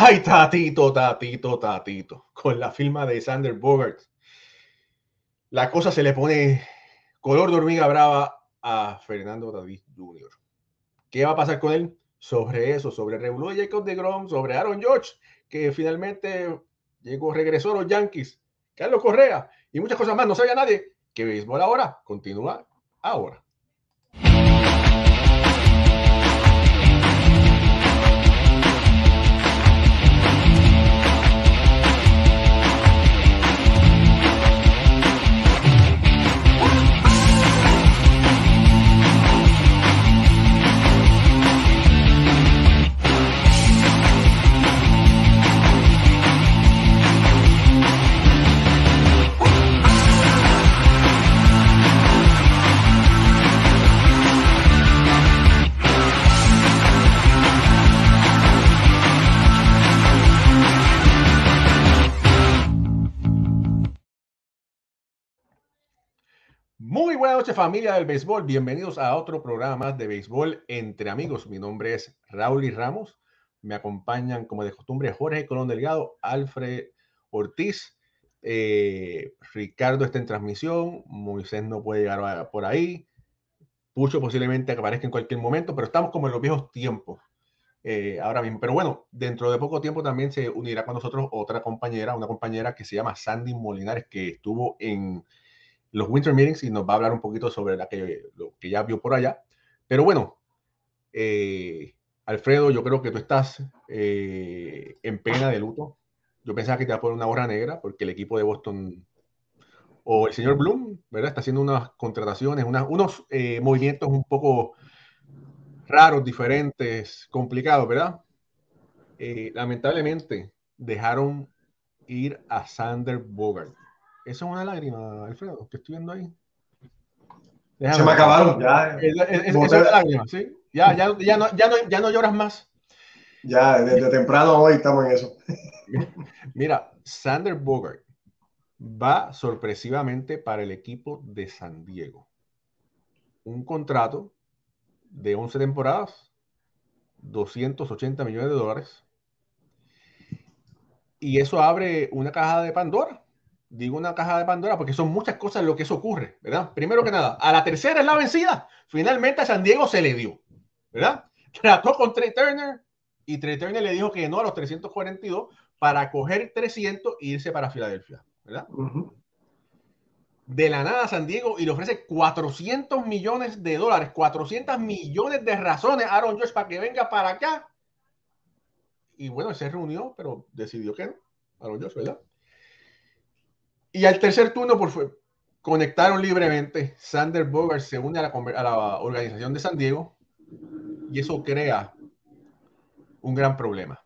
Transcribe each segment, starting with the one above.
Ay, tatito, tatito, tatito. Con la firma de Sander Bogart. La cosa se le pone color de hormiga brava a Fernando David Jr. ¿Qué va a pasar con él? Sobre eso, sobre de Jacob de Grom, sobre Aaron George, que finalmente llegó, regresó a los Yankees, Carlos Correa y muchas cosas más. No sabía nadie que béisbol ahora continúa ahora. Buenas noches familia del béisbol, bienvenidos a otro programa de béisbol entre amigos. Mi nombre es Raúl y Ramos, me acompañan como de costumbre Jorge Colón Delgado, Alfred Ortiz, eh, Ricardo está en transmisión, Moisés no puede llegar por ahí, Pucho posiblemente aparezca en cualquier momento, pero estamos como en los viejos tiempos eh, ahora mismo. Pero bueno, dentro de poco tiempo también se unirá con nosotros otra compañera, una compañera que se llama Sandy Molinares, que estuvo en los Winter Meetings y nos va a hablar un poquito sobre lo que ya vio por allá. Pero bueno, eh, Alfredo, yo creo que tú estás eh, en pena de luto. Yo pensaba que te iba a poner una gorra negra porque el equipo de Boston o el señor Bloom, ¿verdad? Está haciendo unas contrataciones, unos eh, movimientos un poco raros, diferentes, complicados, ¿verdad? lamentablemente dejaron ir a Sander Bogart. Eso es una lágrima, Alfredo, que estoy viendo ahí. Se me acabaron, ya. Es, es, una lágrima, ¿sí? Ya, ya, ya, no, ya, no, ya no lloras más. Ya, desde temprano hoy estamos en eso. Mira, Sander Bogart va sorpresivamente para el equipo de San Diego. Un contrato de 11 temporadas, 280 millones de dólares. Y eso abre una caja de Pandora digo una caja de Pandora porque son muchas cosas lo que eso ocurre, ¿verdad? Primero que nada, a la tercera es la vencida. Finalmente a San Diego se le dio, ¿verdad? Trató con Trey Turner y Trey Turner le dijo que no a los 342 para coger 300 e irse para Filadelfia, ¿verdad? De la nada San Diego y le ofrece 400 millones de dólares, 400 millones de razones a Aaron George para que venga para acá. Y bueno, se reunió, pero decidió que no, Aaron George, ¿verdad? Y al tercer turno, por conectaron libremente. Sander Bogart se une a la, organización de San Diego y eso crea un gran problema.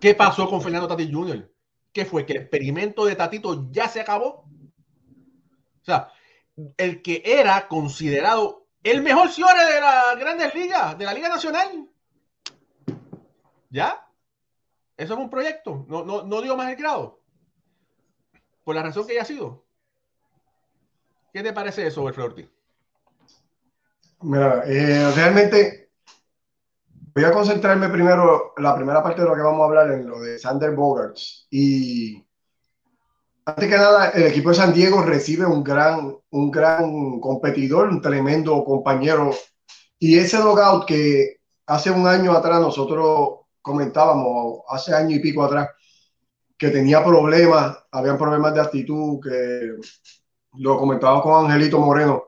¿Qué pasó con Fernando Tati Jr.? ¿Qué fue? ¿Que el experimento de Tatito ya se acabó? O sea, el que era considerado el mejor señor de las grandes ligas, de la Liga Nacional. ¿Ya? Eso es un proyecto. No, no, no dio más el grado por la razón que haya sido. ¿Qué te parece eso, Ortiz? Mira, eh, realmente voy a concentrarme primero la primera parte de lo que vamos a hablar en lo de Sander Bogarts. Y antes que nada, el equipo de San Diego recibe un gran, un gran competidor, un tremendo compañero. Y ese logout que hace un año atrás nosotros comentábamos, hace año y pico atrás, que tenía problemas, habían problemas de actitud, que lo comentaba con Angelito Moreno,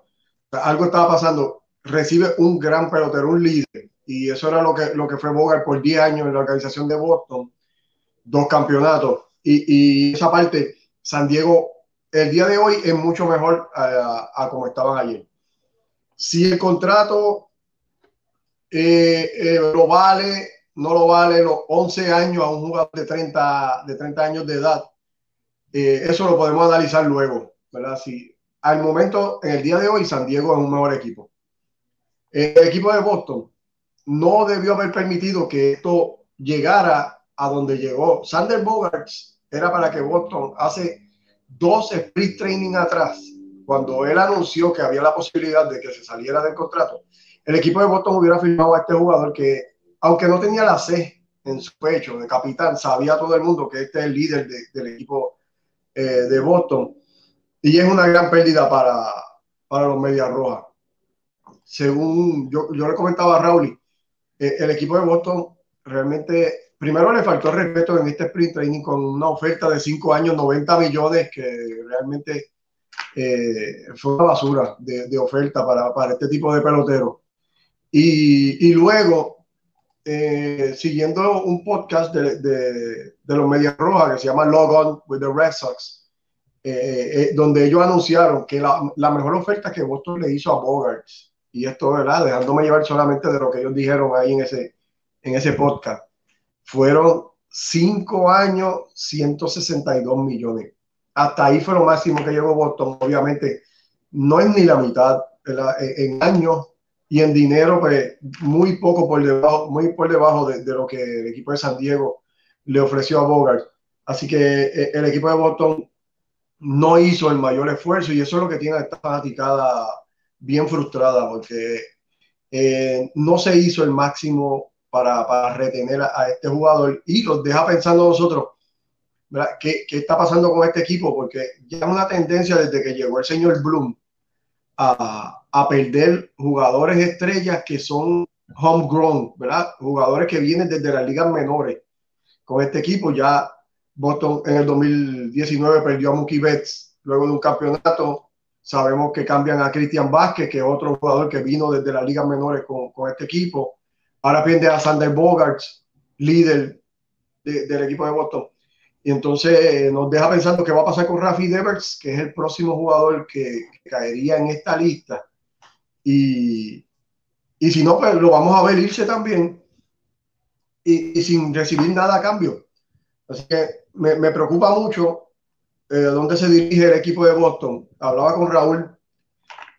algo estaba pasando, recibe un gran pelotero, un líder, y eso era lo que, lo que fue Bogart por 10 años en la organización de Boston, dos campeonatos, y, esa parte, San Diego, el día de hoy es mucho mejor a, a como estaban ayer. Si el contrato eh, eh, lo vale no lo vale los 11 años a un jugador de 30, de 30 años de edad. Eh, eso lo podemos analizar luego, ¿verdad? Si al momento, en el día de hoy, San Diego es un mejor equipo. El equipo de Boston no debió haber permitido que esto llegara a donde llegó. Sander Bogarts era para que Boston hace dos sprint training atrás, cuando él anunció que había la posibilidad de que se saliera del contrato, el equipo de Boston hubiera firmado a este jugador que aunque no tenía la C en su pecho de capitán, sabía todo el mundo que este es el líder del equipo eh, de Boston. Y es una gran pérdida para, para los Medias Rojas. Según yo, le comentaba a Raúl, eh, el equipo de Boston realmente, primero le faltó respeto en este sprint training con una oferta de 5 años, 90 millones, que realmente eh, fue una basura de, oferta para, para, este tipo de pelotero. Y luego, eh, siguiendo un podcast de, de, de, los Medias Rojas que se llama Log On with the Red Sox, eh, donde ellos anunciaron que la, la, mejor oferta que Boston le hizo a Bogarts, y esto, ¿verdad? Dejándome llevar solamente de lo que ellos dijeron ahí en ese, en ese podcast, fueron 5 años, 162 millones hasta ahí fue lo máximo que llegó Boston. Obviamente, no es ni la mitad en años y en dinero, pues muy poco por debajo, muy por debajo de, lo que el equipo de San Diego le ofreció a Bogart. Así que eh, el equipo de Boston no hizo el mayor esfuerzo y eso es lo que tiene a esta fanaticada bien frustrada porque eh, no se hizo el máximo para, para retener a, este jugador y los deja pensando nosotros ¿Qué, ¿Qué, está pasando con este equipo? Porque ya es una tendencia desde que llegó el señor Bloom a, perder jugadores estrellas que son homegrown, ¿verdad? Jugadores que vienen desde las ligas menores. Con este equipo ya Boston en el 2019 perdió a Mookie Betts luego de un campeonato. Sabemos que cambian a Cristian Vázquez, que es otro jugador que vino desde las ligas menores con, con este equipo. Ahora pierde a Sander Bogarts, líder de, del equipo de Boston. Y entonces eh, nos deja pensando qué va a pasar con Rafi Devers, que es el próximo jugador que, que caería en esta lista. Y, y, si no, pues lo vamos a ver irse también y, y sin recibir nada a cambio. Así que me, me preocupa mucho eh, dónde se dirige el equipo de Boston. Hablaba con Raúl,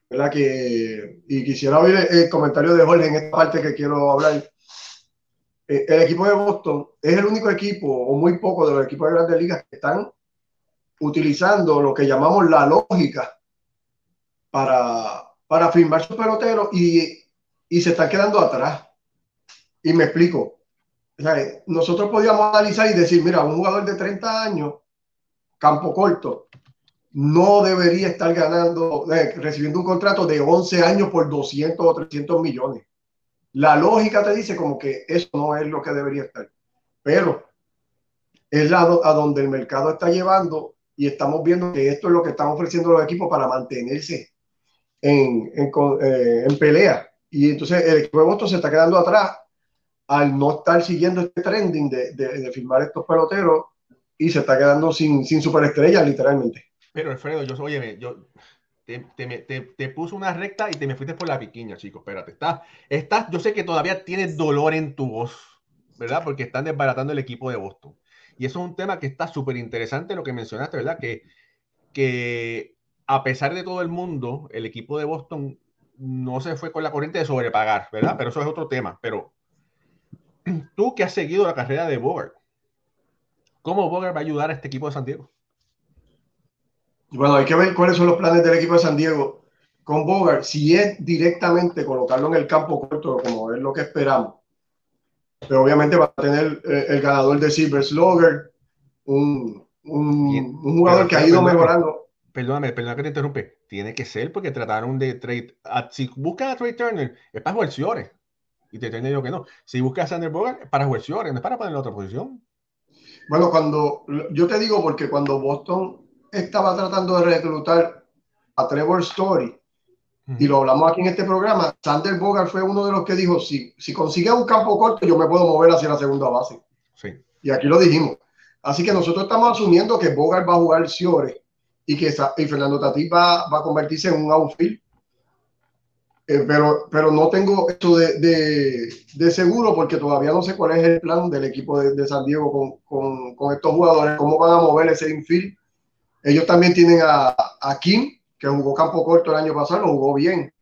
¿verdad? Que, y quisiera oír el, el comentario de Jorge en esta parte que quiero hablar eh, el equipo de Boston es el único equipo, o muy poco de los equipos de grandes ligas, que están utilizando lo que llamamos la lógica para, para firmar sus peloteros y, y se están quedando atrás. Y me explico. Sea, nosotros podíamos analizar y decir, mira, un jugador de 30 años, campo corto, no debería estar ganando, eh, recibiendo un contrato de 11 años por 200 o 300 millones la lógica te dice como que eso no es lo que debería estar. Pero es la a donde el mercado está llevando y estamos viendo que esto es lo que están ofreciendo los equipos para mantenerse en, en, eh, en pelea. Y entonces el equipo de Boston se está quedando atrás al no estar siguiendo este trending de, de, de firmar estos peloteros y se está quedando sin, sin superestrellas, literalmente. Pero Alfredo, yo, oye, yo, te, te, te, puso una recta y te me fuiste por la piquiña, chico. Espérate, estás, estás, yo sé que todavía tienes dolor en tu voz, ¿verdad? Porque están desbaratando el equipo de Boston. Y eso es un tema que está súper interesante lo que mencionaste, ¿verdad? Que, que a pesar de todo el mundo, el equipo de Boston no se fue con la corriente de sobrepagar, ¿verdad? Pero eso es otro tema. Pero tú que has seguido la carrera de Bogart, ¿cómo Bogart va a ayudar a este equipo de San Diego? Bueno, hay que ver cuáles son los planes del equipo de San Diego con Bogart. Si es directamente colocarlo en el campo corto, como es lo que esperamos. Pero obviamente va a tener eh, el ganador de Silver Slugger, un, un, un jugador que ha ido mejorando. Perdóname, perdóname que te interrumpe. Tiene que ser porque trataron de trade. A, si buscas a Trey Turner, es para jugar Ciores. Y te yo que no. Si buscas a Sander Bogart, es para jugar Ciores, no es para poner en otra posición. Bueno, cuando yo te digo porque cuando Boston estaba tratando de reclutar a Trevor Story, y lo hablamos aquí en este programa, Sander Bogart fue uno de los que dijo, si, si consigue un campo corto, yo me puedo mover hacia la segunda base. Sí. Y aquí lo dijimos. Así que nosotros estamos asumiendo que Bogart va a jugar Ciore y que y Fernando Tatís va, va, a convertirse en un outfield. Eh, pero, pero no tengo esto de, de, de, seguro porque todavía no sé cuál es el plan del equipo de, de San Diego con, con, con, estos jugadores, cómo van a mover ese infield ellos también tienen a, a, Kim, que jugó campo corto el año pasado, lo jugó bien.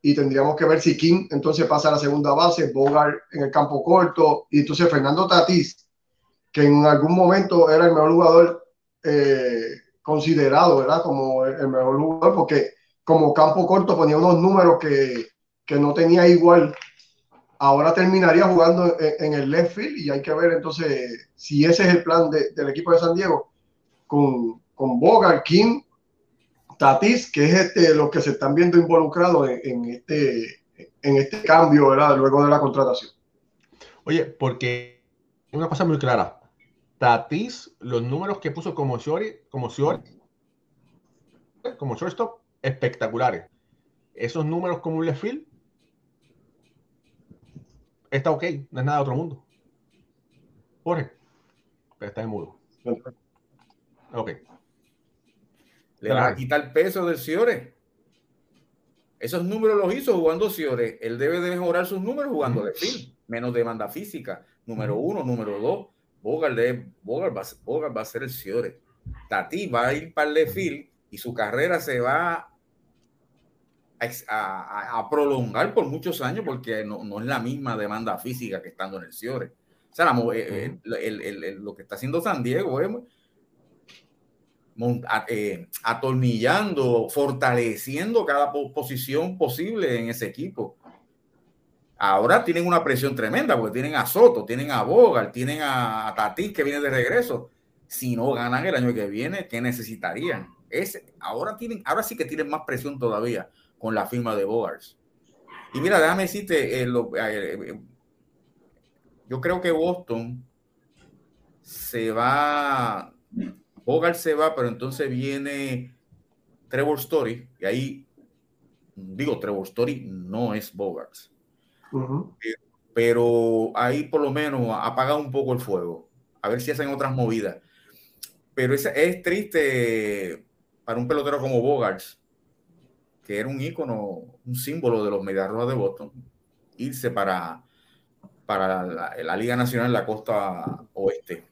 Y tendríamos que ver si Kim entonces pasa a la segunda base, Bogart en el campo corto, y entonces Fernando Tatís, que en algún momento era el mejor jugador eh, considerado, ¿verdad? Como el mejor jugador, porque como campo corto ponía unos números que, que no tenía igual ahora terminaría jugando en, el left field y hay que ver entonces si ese es el plan del equipo de San Diego con, con Bogart, King, Tatis, que es este, los que se están viendo involucrados en, este, en este cambio ¿verdad? luego de la contratación. Oye, porque una cosa muy clara, Tatis, los números que puso como Shori, como Shori, como shortstop, espectaculares. Esos números como un left field está ok, no es nada de otro mundo. Jorge, está en mudo. Ok. Le va a quitar el peso del Ciore. Esos números los hizo jugando Ciore. Él debe de mejorar sus números jugando de fin. Menos demanda física. Número uno, número dos. Bogart, va, va, a ser el Ciore. Tati va a ir para el Lefil y su carrera se va a, prolongar por muchos años porque no, es la misma demanda física que estando en el Ciore. O sea, eh, eh, lo que está haciendo San Diego es atornillando, fortaleciendo cada posición posible en ese equipo. Ahora tienen una presión tremenda porque tienen a Soto, tienen a Bogart, tienen a Tatis que viene de regreso. Si no ganan el año que viene, ¿qué necesitarían? ahora, tienen, ahora sí que tienen más presión todavía con la firma de Bogarts. Y mira, déjame decirte, eh, eh, eh, yo creo que Boston se va, Bogart se va, pero entonces viene Trevor Story, y ahí digo, Trevor Story no es Bogart. Pero ahí por lo menos apaga un poco el fuego, a ver si hacen otras movidas. Pero es, es triste para un pelotero como Bogarts, que era un ícono, un símbolo de los Medias Rojas de Boston, irse para, para la, Liga Nacional de la Costa Oeste.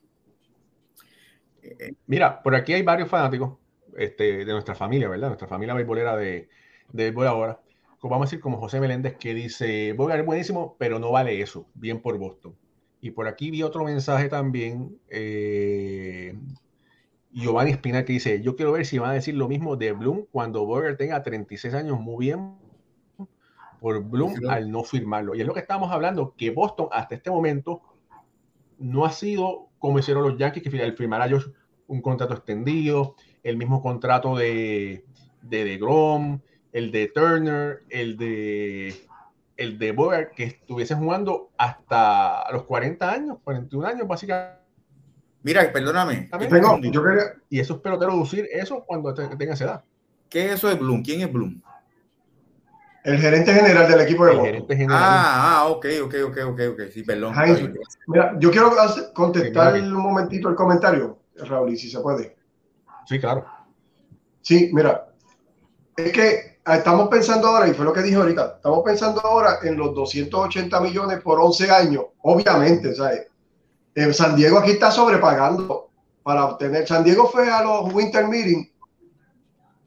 Mira, por aquí hay varios fanáticos este, de nuestra familia, ¿verdad? Nuestra familia beisbolera de, de béisbol ahora. Como vamos a decir, como José Meléndez, que dice, Bogart es buenísimo, pero no vale eso. Bien por Boston. Y por aquí vi otro mensaje también eh, Giovanni Espina que dice, yo quiero ver si van a decir lo mismo de Bloom cuando Burger tenga 36 años, muy bien por Bloom al no firmarlo. Y es lo que estamos hablando, que Boston hasta este momento no ha sido como hicieron los Yankees, que firmará Josh un contrato extendido, el mismo contrato de, de DeGrom, el de Turner, el de el de Boyer, que estuviesen jugando hasta los 40 años, 41 años básicamente Mira, perdóname. Y eso es pelotero lucir eso cuando tenga esa edad. ¿Qué es eso de Bloom? ¿Quién es Bloom? El gerente general del equipo de Boston. Ah, ah, ok, ok, ok, ok, ok. Sí, perdón. Mira, yo quiero contestar un momentito el comentario, Raúl, si se puede. Sí, claro. Sí, mira, es que estamos pensando ahora, y fue lo que dije ahorita, estamos pensando ahora en los 280 millones por 11 años, obviamente, ¿sabes? Eh, San Diego aquí está sobrepagando para obtener. San Diego fue a los Winter Meeting.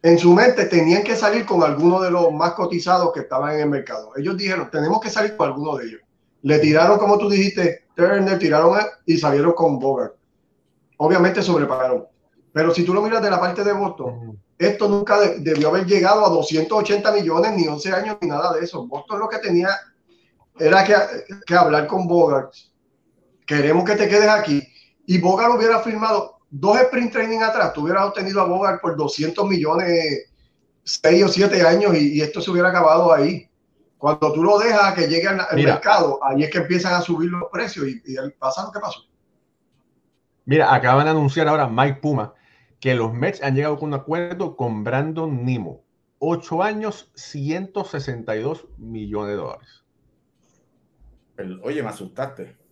En su mente tenían que salir con alguno de los más cotizados que estaban en el mercado. Ellos dijeron, tenemos que salir con alguno de ellos. Le tiraron, como tú dijiste, Turner, tiraron y salieron con Bogart. Obviamente sobrepagaron. Pero si tú lo miras de la parte de Boston, esto nunca debió haber llegado a 280 millones, ni 11 años, ni nada de eso. Boston lo que tenía era que, que hablar con Bogart queremos que te quedes aquí. Y Bogart hubiera firmado dos sprint training atrás, tú hubieras obtenido a Bogart por 200 millones, 6 o 7 años y, esto se hubiera acabado ahí. Cuando tú lo dejas que llegue al, mercado, ahí es que empiezan a subir los precios y, y pasa lo que pasó. Mira, acaban de anunciar ahora Mike Puma que los Mets han llegado con un acuerdo con Brandon Nimo. 8 años, 162 millones de dólares. oye, me asustaste.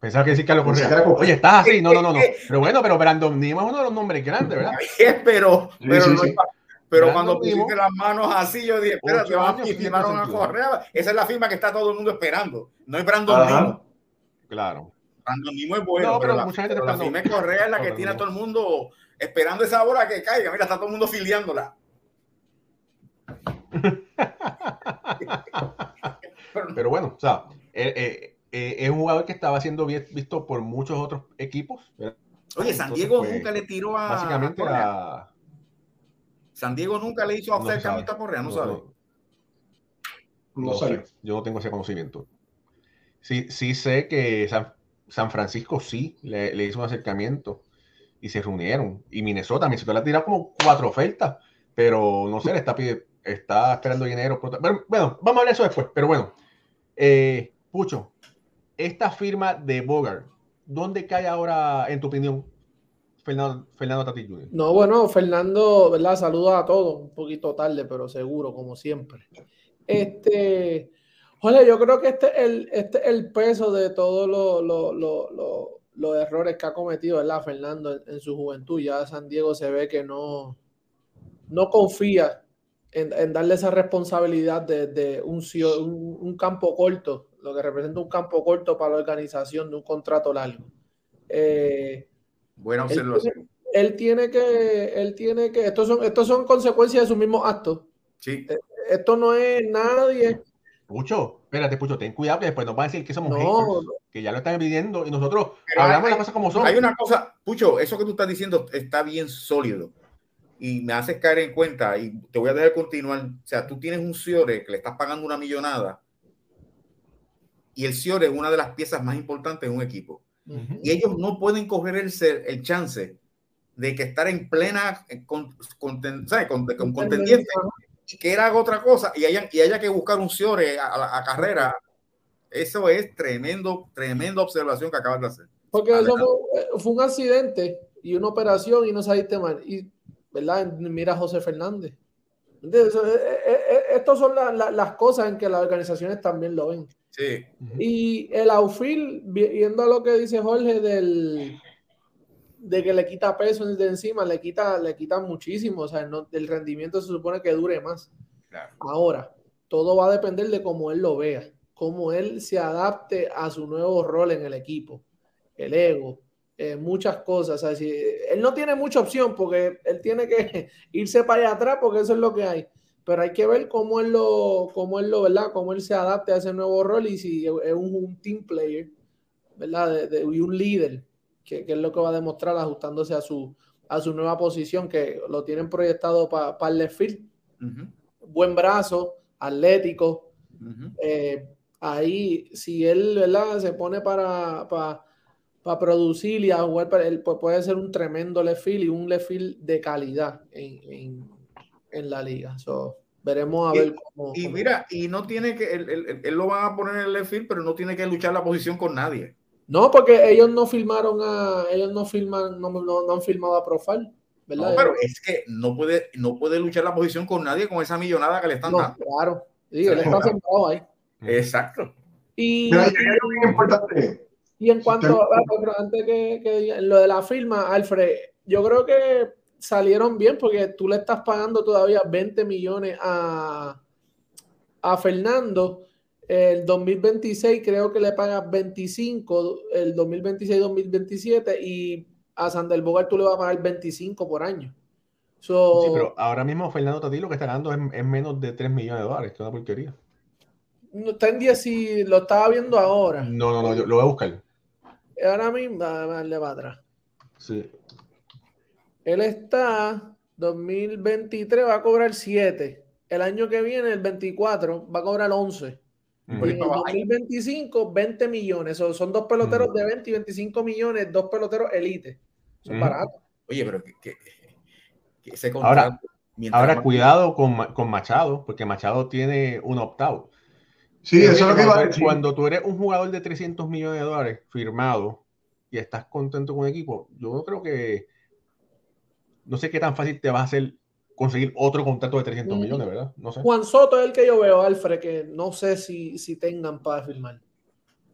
Pensaba que decir Carlos Correa. Oye, estás así. No, no, no, no. Pero bueno, pero Brandon Nimo es uno de los nombres grandes, ¿verdad? pero, pero, pero cuando pusiste las manos así, yo dije, espérate, vamos a firmaron a Correa. Esa es la firma que está todo el mundo esperando. No es Brandon Nimo. Claro. Brandon Nimo es bueno, no, pero, la, mucha gente pero la firma Correa es la que tiene a todo el mundo esperando esa hora que caiga. Mira, está todo el mundo filiándola. pero bueno, o sea, eh, eh, eh, es un jugador que estaba siendo visto por muchos otros equipos. Oye, San Diego pues, nunca le tiró a. Básicamente a. San Diego nunca le hizo acercamiento a Correa, no, sabe. No, sé. Yo no tengo ese conocimiento. Sí, sí sé que San, Francisco sí le, hizo un acercamiento y se reunieron. Y Minnesota, Minnesota le ha tirado como cuatro ofertas, pero no sé, le está, está esperando dinero. Bueno, bueno, vamos a hablar de eso después, pero bueno. Eh, Pucho, esta firma de Bogart, ¿dónde cae ahora, en tu opinión, Fernando, Fernando Tati Jr.? No, bueno, Fernando, ¿verdad? Saludos a todos, un poquito tarde, pero seguro, como siempre. Este, yo creo que este es el, este el peso de todos los errores que ha cometido, ¿verdad? Fernando en, su juventud. Ya San Diego se ve que no, no confía en, darle esa responsabilidad de, un, un, campo corto, lo que representa un campo corto para la organización de un contrato largo. Eh, Buena observación. Él tiene, que, él tiene que, estos son, estos son consecuencias de sus mismos actos. Sí. Eh, esto no es nadie. Pucho, espérate, Pucho, ten cuidado que después nos van a decir que somos no, que ya lo están pidiendo y nosotros hablamos de las cosas como son. Hay una cosa, Pucho, eso que tú estás diciendo está bien sólido y me haces caer en cuenta y te voy a dejar continuar. O sea, tú tienes un Ciore que le estás pagando una millonada y el Ciore es una de las piezas más importantes de un equipo. Y ellos no pueden coger el, el chance de que estar en plena eh, con, con, con, contendiente y que haga otra cosa y haya, y haya que buscar un Ciore a, a, carrera. Eso es tremendo, tremenda observación que acabas de hacer. Porque eso fue, eh, fue, un accidente y una operación y no saliste mal. Y ¿verdad? Mira a José Fernández. Entonces, eh, eh, eh, estas son las cosas en que las organizaciones también lo ven. Sí. Y el outfield, viendo lo que dice Jorge del de que le quita peso de encima, le quita, le quita muchísimo, o sea, no, el rendimiento se supone que dure más. Ahora, todo va a depender de cómo él lo vea, cómo él se adapte a su nuevo rol en el equipo, el ego, eh, muchas cosas. él no tiene mucha opción porque él tiene que irse para allá atrás porque eso es lo que hay. Pero hay que ver cómo él lo, cómo él lo, ¿verdad? Cómo él se adapte a ese nuevo rol y si es un, team player, ¿verdad? y un líder, que, es lo que va a demostrar ajustándose a su, a su nueva posición, que lo tienen proyectado para el left field. Buen brazo, atlético. Eh, ahí, si él, ¿verdad? Se pone para, para para producir y a jugar, él puede ser un tremendo left field y un left field de calidad en, la liga. veremos a ver cómo. Y mira, y no tiene que, él, lo van a poner en el left field, pero no tiene que luchar la posición con nadie. No, porque ellos no filmaron a, ellos no filman, no, no, han filmado a Profile. ¿verdad? No, pero es que no puede, no puede luchar la posición con nadie con esa millonada que le están dando. Claro, sí, él está sentado ahí. Exacto. Y, importante y en cuanto a, antes que, lo de la firma, Alfred, yo creo que salieron bien porque tú le estás pagando todavía 20 millones a, a Fernando. El 2026 creo que le pagas 25, el 2026-2027 y a Sander Bogart tú le vas a pagar 25 por año. sí, pero ahora mismo Fernando Tati lo que está ganando es, menos de 3 millones de dólares, que es una porquería. No está en 10 y lo estaba viendo ahora. No, no, no, yo lo voy a buscar. Ahora mismo, a darle para atrás. Sí. Él está 2023 va a cobrar 7. El año que viene, el 24, va a cobrar 11. Y en el 2025, 20 millones. son dos peloteros de 20 y 25 millones, dos peloteros elite. Son baratos. Oye, pero que, Ahora, ahora cuidado con, con, Machado, porque Machado tiene un opt-out. Sí, eso es lo que iba a decir. Cuando tú eres un jugador de 300 millones de dólares firmado y estás contento con el equipo, yo no creo que. No sé qué tan fácil te va a hacer conseguir otro contrato de 300 millones, ¿verdad? No sé. Juan Soto es el que yo veo, Alfred, que no sé si, si tengan para firmar.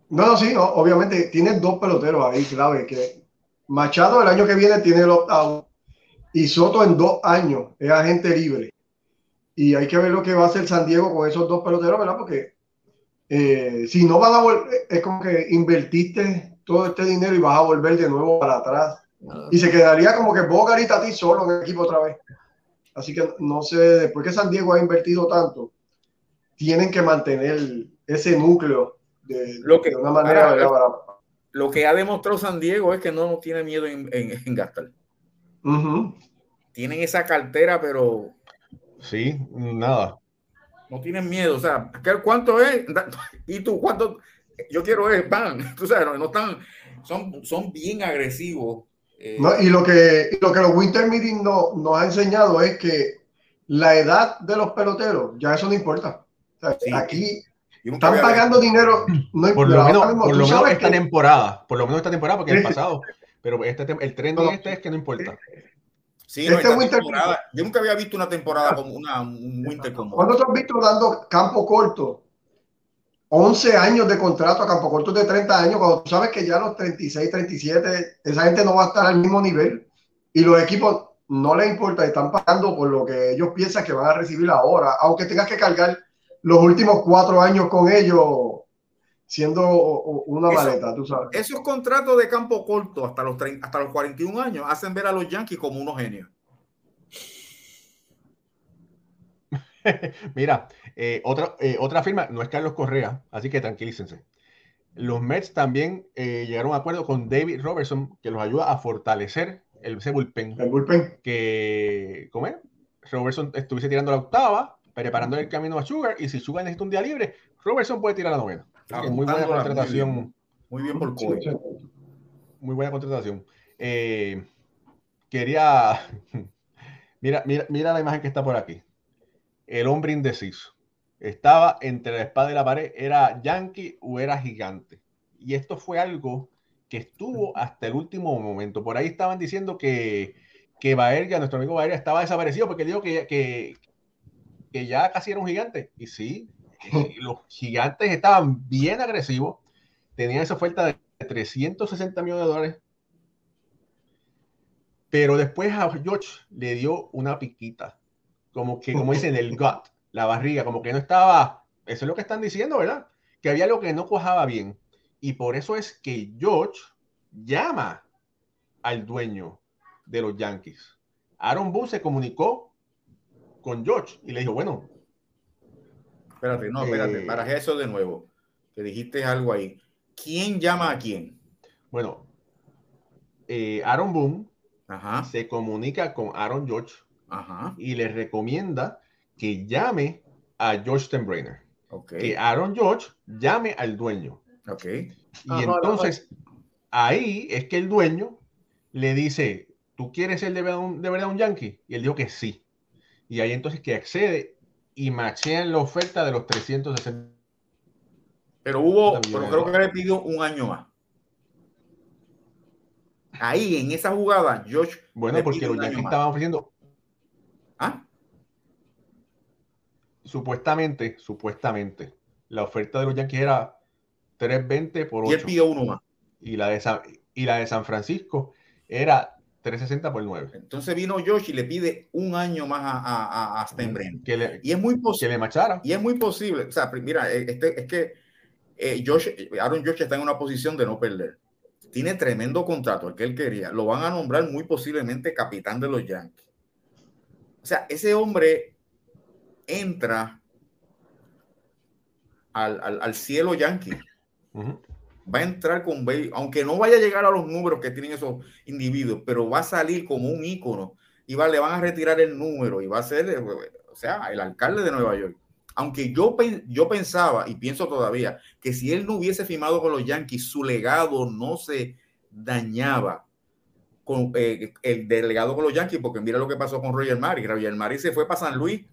No, no, sí, no, obviamente tiene dos peloteros ahí clave, que Machado el año que viene tiene el opt-out y Soto en dos años es agente libre. Y hay que ver lo que va a hacer San Diego con esos dos peloteros, ¿verdad? Porque eh, si no van a volver, es como que invertiste todo este dinero y vas a volver de nuevo para atrás. Ah. Y se quedaría como que Bogart a ti solo en el equipo otra vez. Así que no sé, después que San Diego ha invertido tanto, tienen que mantener ese núcleo de, lo que, una manera. Lo que ha demostrado San Diego es que no tiene miedo en, gastar. Tienen esa cartera, pero. Sí, nada. No tienen miedo, o sea, ¿cuánto es? ¿Y tú cuánto? Yo quiero es pan. Tú sabes, no, están, son, son bien agresivos. Eh. No, y lo que, lo que los Winter Meeting no, nos ha enseñado es que la edad de los peloteros, ya eso no importa. Aquí están pagando dinero. No por lo menos, por lo menos esta temporada, por lo menos esta temporada, porque en el pasado, pero este, el tren de este es que no importa. Sí, este yo nunca había visto una temporada como una, un Winter como. ¿Cuándo te has visto dando campo corto? 11 años de contrato a campo corto de 30 años, cuando tú sabes que ya los 36, 37, esa gente no va a estar al mismo nivel y los equipos no les importa, están pagando por lo que ellos piensan que van a recibir ahora, aunque tengas que cargar los últimos cuatro años con ellos siendo una maleta, tú sabes. Esos contratos de campo corto hasta los, 30, hasta los 41 años hacen ver a los Yankees como unos genios. Mira, eh, otra, eh, otra firma no es Carlos Correa, así que tranquilícense. Los Mets también eh, llegaron a un acuerdo con David Robertson que los ayuda a fortalecer el, ese bullpen. El bullpen. Que, ¿cómo es? Robertson estuviese tirando la octava, preparando el camino a Sugar, y si Sugar necesita un día libre, Robertson puede tirar la novena. muy buena contratación. Muy bien, por Muy buena contratación. Eh, quería. mira, mira, mira la imagen que está por aquí. El hombre indeciso. Estaba entre la espada y la pared. ¿Era Yankee o era gigante? Y esto fue algo que estuvo hasta el último momento. Por ahí estaban diciendo que, que Baerga, nuestro amigo Baerga, estaba desaparecido porque dijo que, que, que ya casi era un gigante. Y sí, eh, los gigantes estaban bien agresivos, tenían esa oferta de 360 millones de dólares. Pero después a George le dio una piquita, como que, como dicen, el gut, la barriga, como que no estaba, eso es lo que están diciendo, ¿verdad? Que había algo que no cuajaba bien. Y por eso es que George llama al dueño de los Yankees. Aaron Boone se comunicó con George y le dijo, bueno. Espérate, no, espérate, eh, para eso de nuevo, que dijiste algo ahí. ¿Quién llama a quién? Bueno, eh, Aaron Boone se comunica con Aaron George y le recomienda que llame a George Steinbrenner. Que Aaron George llame al dueño. Okay. Y entonces, ahí es que el dueño le dice, ¿tú quieres ser de de verdad un yankee? Y él dijo que sí y ahí entonces que accede y machean la oferta de los 360. Pero hubo, pero creo que le pidió un año más. Ahí, en esa jugada, Josh. Bueno, porque los Yankees estaban ofreciendo. Supuestamente, supuestamente, la oferta de los Yankees era 320 por 8. Y él pidió uno más. Y la de San, y la de San Francisco era 360 por 9. Entonces vino Josh y le pide un año más a, a, a y es muy posible. Que le machara. Y es muy posible. O sea, mira, eh, este, es que eh, Josh, Aaron Josh está en una posición de no perder. Tiene tremendo contrato, el que él quería. Lo van a nombrar muy posiblemente capitán de los Yankees. O sea, ese hombre entra al, al, al cielo yankee va a entrar con Bailey, aunque no vaya a llegar a los números que tienen esos individuos, pero va a salir como un ícono y va, le van a retirar el número y va a ser, eh, o sea, el alcalde de Nueva York. Aunque yo, yo pensaba y pienso todavía que si él no hubiese firmado con los Yankees, su legado no se dañaba con eh, el delegado con los Yankees, porque mira lo que pasó con Roger Mari. Roger Mari se fue para San Luis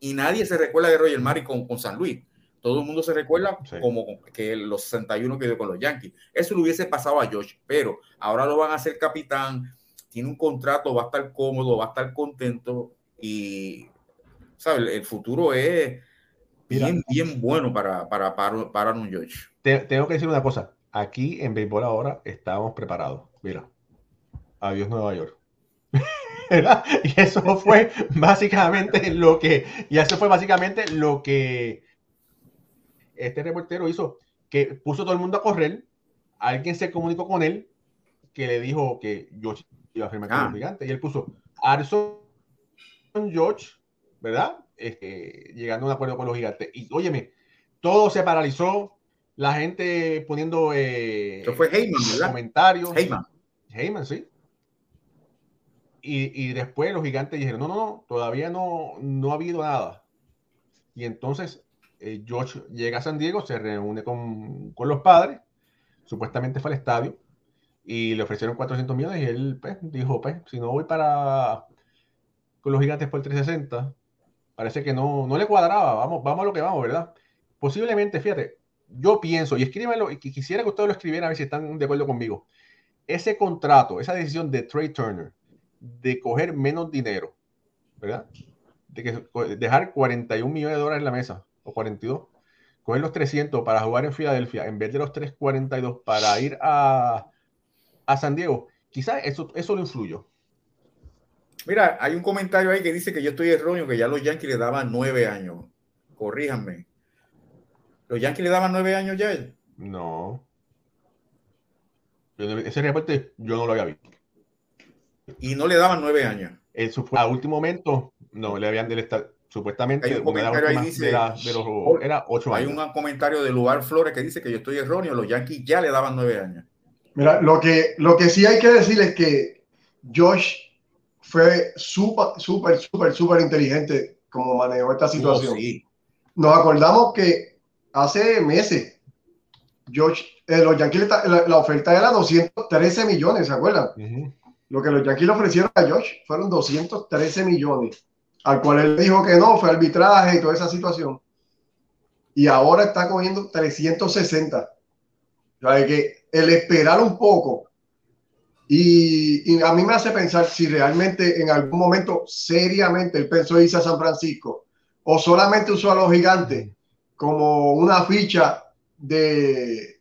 y nadie se recuerda de Roger Mari con, con San Luis todo el mundo se recuerda como que los 61 que dio con los Yankees. Eso le hubiese pasado a Josh, pero ahora lo van a hacer capitán, tiene un contrato, va a estar cómodo, va a estar contento y, ¿sabes? El futuro es bien, bien bueno para, para, para, para un Josh. tengo que decir una cosa. Aquí en béisbol ahora estamos preparados. Mira, adiós Nueva York. Y eso fue básicamente lo que, y eso fue básicamente lo que este reportero hizo que puso todo el mundo a correr, alguien se comunicó con él que le dijo que George iba a firmar con ah. gigante y él puso Arson George, ¿verdad? Este, llegando a un acuerdo con los gigantes. Y óyeme, todo se paralizó, la gente poniendo eh, fue Heyman, comentarios. Heyman. Heyman, sí. Y, después los gigantes dijeron, no, no, no, todavía no, no ha habido nada. Y entonces eh, Josh llega a San Diego, se reúne con, con, los padres, supuestamente fue al estadio, y le ofrecieron 400 millones y él pues, dijo, pues, si no voy para con los gigantes por el 360, parece que no, no le cuadraba, vamos, vamos a lo que vamos, ¿verdad? Posiblemente, fíjate, yo pienso, y escríbelo, y quisiera que ustedes lo escribieran a ver si están de acuerdo conmigo, ese contrato, esa decisión de Trey Turner de coger menos dinero, ¿verdad? De que dejar 41 millones de dólares en la mesa, o 42, coger los 300 para jugar en Filadelfia en vez de los 342 para ir a, a San Diego, quizás eso, eso lo influyó. Mira, hay un comentario ahí que dice que yo estoy erróneo, que ya los Yankees le daban nueve años. Corríjanme. ¿Los Yankees le daban nueve años ya? No. Ese reporte yo no lo había visto. Y no le daban nueve años. Eso fue a último momento, no, le habían del supuestamente hay un comentario ahí dice, era ocho hay años. un comentario de Lugar Flores que dice que yo estoy erróneo, los Yankees ya le daban nueve años. Mira, lo que, lo que sí hay que decir es que Josh fue súper, súper, súper, súper inteligente como manejó esta situación. sí. Nos acordamos que hace meses, Josh, eh, los Yankees, la, oferta era 213 millones, ¿se acuerdan? Lo que los Yankees le ofrecieron a Josh fueron 213 millones, al cual él dijo que no, fue arbitraje y toda esa situación. Y ahora está cogiendo 360. O sea, que el esperar un poco y, a mí me hace pensar si realmente en algún momento seriamente él pensó irse a San Francisco o solamente usó a los gigantes como una ficha de,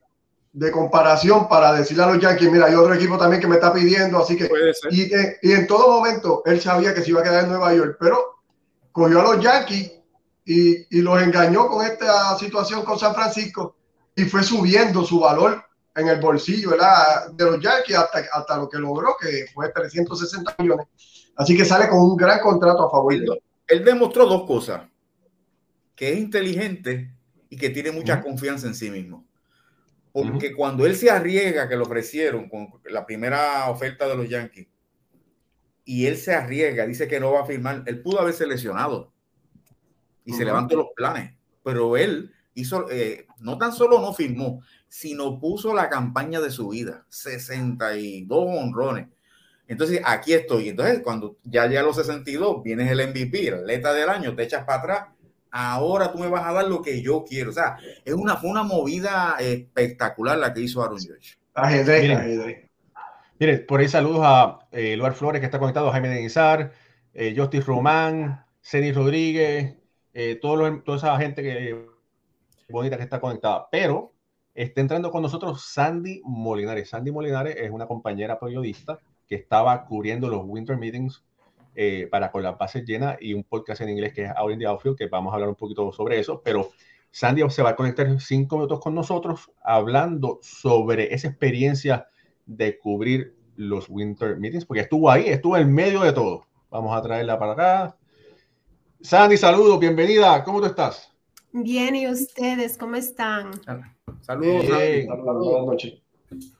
de comparación para decirle a los Yankees, mira, hay otro equipo también que me está pidiendo, así que... Y, y, en todo momento él sabía que se iba a quedar en Nueva York, pero cogió a los Yankees y, y los engañó con esta situación con San Francisco y fue subiendo su valor en el bolsillo ¿verdad? de los Yankees hasta, hasta lo que logró, que fue 360 millones. Así que sale con un gran contrato a favor. Él, él demostró dos cosas, que es inteligente y que tiene mucha confianza en sí mismo. Porque cuando él se arriesga, que lo ofrecieron con la primera oferta de los Yankees, y él se arriesga, dice que no va a firmar, él pudo haber seleccionado y se levantó los planes, pero él hizo, eh, no tan solo no firmó, sino puso la campaña de su vida, 62 honrones. Entonces, aquí estoy. Entonces, cuando ya llega a los 62, vienes el MVP, el atleta del año, te echas para atrás. Ahora tú me vas a dar lo que yo quiero. O sea, es una, fue una movida espectacular la que hizo Aaron George. Ajedrez, miren, Miren, por ahí saludos a eh, Luar Flores, que está conectado, Jaime Denizar, eh, Justice Román, Ceni Rodríguez, eh, todo toda esa gente que, bonita que está conectada. Pero Está entrando con nosotros Sandy Molinares. Sandy Molinares es una compañera periodista que estaba cubriendo los Winter Meetings eh, para con las bases llenas y un podcast en inglés que es Out in the Outfield, que vamos a hablar un poquito sobre eso. Pero Sandy se va a conectar cinco minutos con nosotros hablando sobre esa experiencia de cubrir los Winter Meetings, porque estuvo ahí, estuvo en medio de todo. Vamos a traerla para acá. Sandy, saludos, bienvenida. ¿Cómo tú estás? Bien, ¿y ustedes cómo están? Saludos.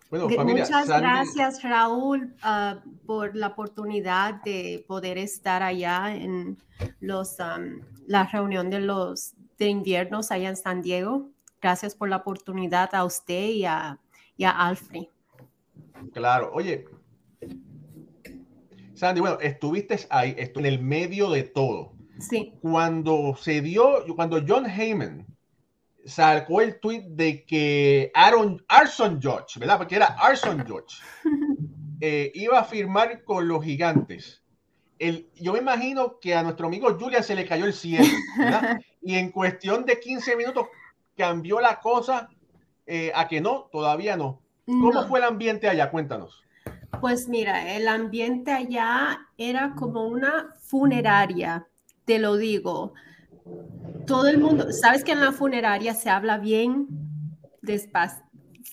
Muchas gracias, Raúl, ah, por la oportunidad de poder estar allá en los, la reunión de los de inviernos allá en San Diego. Gracias por la oportunidad a usted y a, y a Alfred. Claro, oye, Sandy, bueno, estuviste ahí, en el medio de todo. Sí. Cuando se dio, cuando John Heyman sacó el tweet de que Aaron Arson George, ¿verdad? Porque era Arson George, eh, iba a firmar con los gigantes. El, yo me imagino que a nuestro amigo Julian se le cayó el cielo, ¿verdad? Y en cuestión de 15 minutos cambió la cosa eh, a que no, todavía no. ¿Cómo fue el ambiente allá? Cuéntanos. Pues mira, el ambiente allá era como una funeraria, te lo digo todo el mundo, sabes que en la funeraria se habla bien despacio,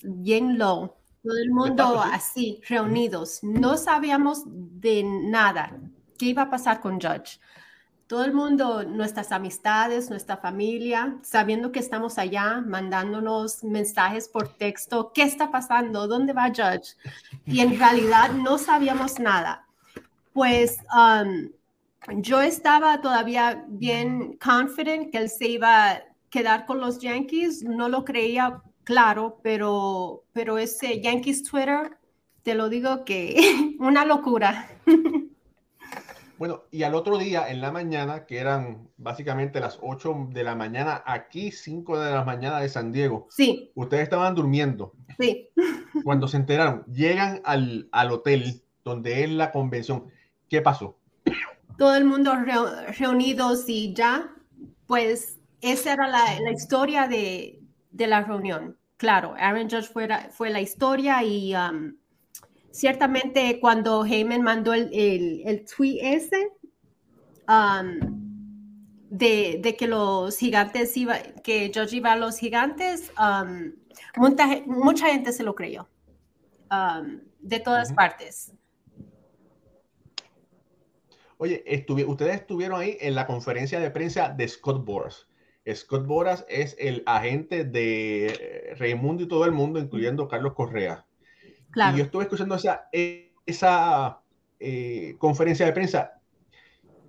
bien low, todo el mundo así, reunidos. No sabíamos de nada, qué iba a pasar con Judge. Todo el mundo, nuestras amistades, nuestra familia, sabiendo que estamos allá, mandándonos mensajes por texto, ¿qué está pasando? ¿Dónde va Judge? Y en realidad no sabíamos nada. Pues um, yo estaba todavía bien confident que él se iba a quedar con los Yankees. No lo creía claro, pero, pero ese Yankees Twitter, te lo digo que una locura. Bueno, y al otro día, en la mañana, que eran básicamente las 8 de la mañana aquí, 5 de la mañana de San Diego. Sí. Ustedes estaban durmiendo. Sí. Cuando se enteraron, llegan al, al hotel donde es la convención. ¿Qué pasó? Todo el mundo reunidos y ya, pues esa era la, la historia de, de, la reunión. Claro, Aaron Judge fue, fue la historia y um, ciertamente cuando Heyman mandó el, el, el tweet ese um, de, de, que los gigantes iba, que George iba a los gigantes, um, mucha, mucha, gente se lo creyó. Um, de todas uh -huh. partes. Oye, ustedes estuvieron ahí en la conferencia de prensa de Scott Boras. Scott Boras es el agente de Raimundo y todo el mundo, incluyendo Carlos Correa. Claro. Y yo estuve escuchando esa, esa eh, conferencia de prensa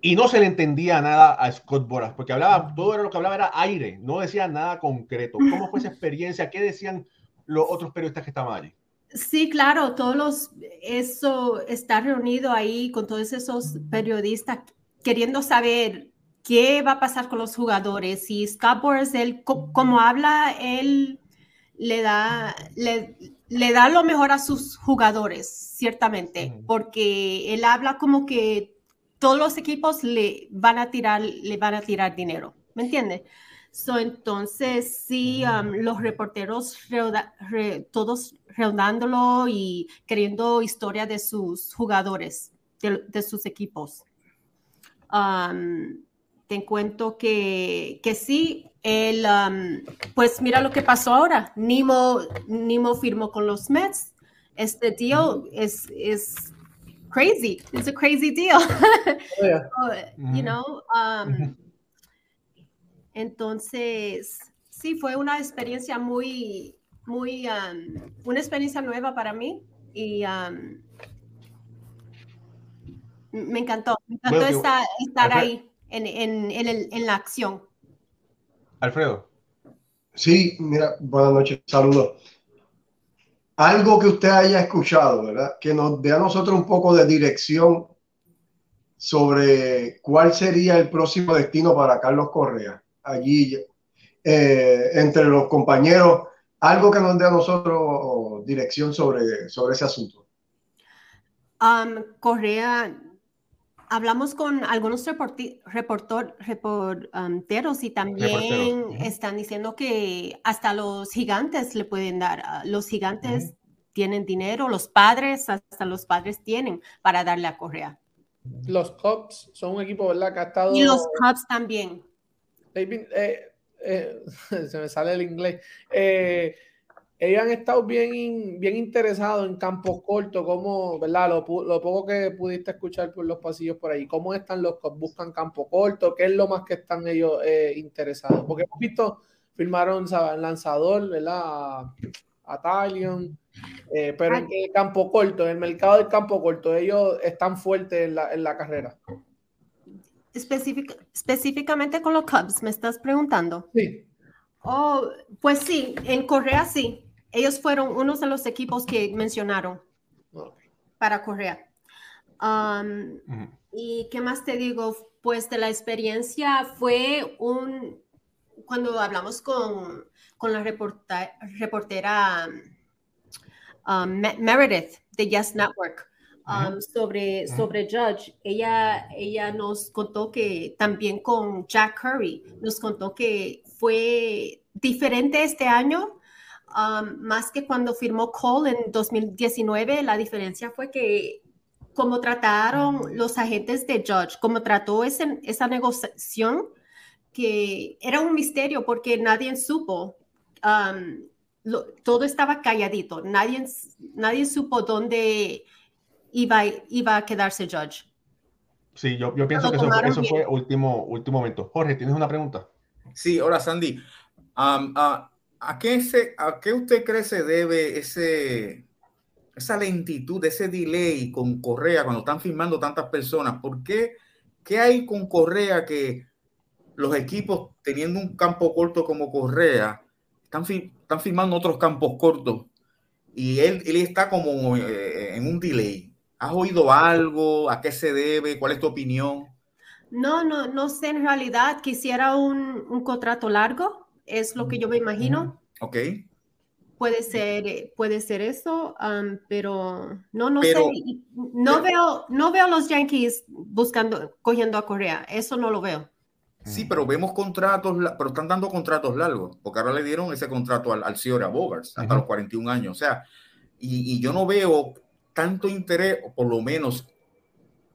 y no se le entendía nada a Scott Boras, porque hablaba, todo era lo que hablaba era aire, no decía nada concreto. ¿Cómo fue esa experiencia? ¿Qué decían los otros periodistas que estaban allí? Sí, claro, todos los, eso está reunido ahí con todos esos periodistas queriendo saber qué va a pasar con los jugadores. Y Scott Boras, él, como habla, él le da, le, le da lo mejor a sus jugadores, ciertamente, porque él habla como que todos los equipos le van a tirar, le van a tirar dinero, ¿me entiendes? So, entonces, sí, um, los reporteros re, todos reudándolo y queriendo historia de sus jugadores, de, de sus equipos. Um, te cuento que, que sí, él, um, pues mira lo que pasó ahora. Nimo, Nimo firmó con los Mets. Este deal es, es crazy. It's a crazy deal. Oh, yeah. so, you know, um, entonces, sí, fue una experiencia muy, muy, um, una experiencia nueva para mí y um, me encantó, me encantó bueno, estar, estar ahí en, en, en, el, en, la acción. Alfredo. Sí, mira, buenas noches, saludos. Algo que usted haya escuchado, ¿verdad? Que nos dé a nosotros un poco de dirección sobre cuál sería el próximo destino para Carlos Correa allí eh, entre los compañeros, algo que nos dé a nosotros dirección sobre, sobre ese asunto. Um, Correa, hablamos con algunos reporti, reportor, reporteros y también están diciendo que hasta los gigantes le pueden dar. Los gigantes uh -huh. tienen dinero, los padres, hasta los padres tienen para darle a Correa. Los Cubs son un equipo, ¿verdad? Que ha estado... Y los Cubs también. Eh, eh, se me sale el inglés. Eh, ellos han estado bien, bien interesados en campos cortos, como, ¿verdad? Lo, lo, poco que pudiste escuchar por los pasillos por ahí, ¿cómo están los que buscan campo corto? ¿Qué es lo más que están ellos interesados? Porque hemos visto, firmaron ¿sabes? lanzador, ¿verdad? A, a Talion, pero en el campo corto, en el mercado del campo corto, ellos están fuertes en la, en la carrera. Específic, específicamente con los Cubs, ¿me estás preguntando? Sí. Oh, pues sí, en Correa sí. Ellos fueron unos de los equipos que mencionaron okay. para Correa. Um, uh -huh. ¿Y qué más te digo? Pues de la experiencia fue un... Cuando hablamos con, con la reporta, reportera um, Meredith de Yes Network, Um, sobre, sobre Judge, ella, ella nos contó que también con Jack Curry, nos contó que fue diferente este año, um, más que cuando firmó Cole en 2019, la diferencia fue que como trataron los agentes de Judge, como trató ese, esa negociación, que era un misterio porque nadie supo. Um, lo, todo estaba calladito, nadie, nadie supo dónde iba, iba a quedarse Judge. Sí, yo, yo pienso que eso, fue, eso fue último, último momento. Jorge, ¿tienes una pregunta? Sí, hola Sandy. Um, uh, ¿a, qué se, ¿A qué usted cree se debe ese, esa lentitud, ese delay con Correa cuando están firmando tantas personas? ¿Por qué ¿qué hay con Correa que los equipos teniendo un campo corto como Correa están, están firmando otros campos cortos y él, él está como eh, en un delay? ¿Has oído algo? ¿A qué se debe? ¿Cuál es tu opinión? No, no, no sé en realidad. Quisiera un, un contrato largo, es lo que yo me imagino. Ok. Puede ser, puede ser eso, um, pero no, no sé. No veo, no veo los Yankees buscando, cogiendo a Correa. Eso no lo veo. Sí, pero vemos contratos, pero están dando contratos largos, porque ahora le dieron ese contrato al, al Ciora Bogarts hasta los 41 años. O sea, y, y, yo no veo tanto interés, o por lo menos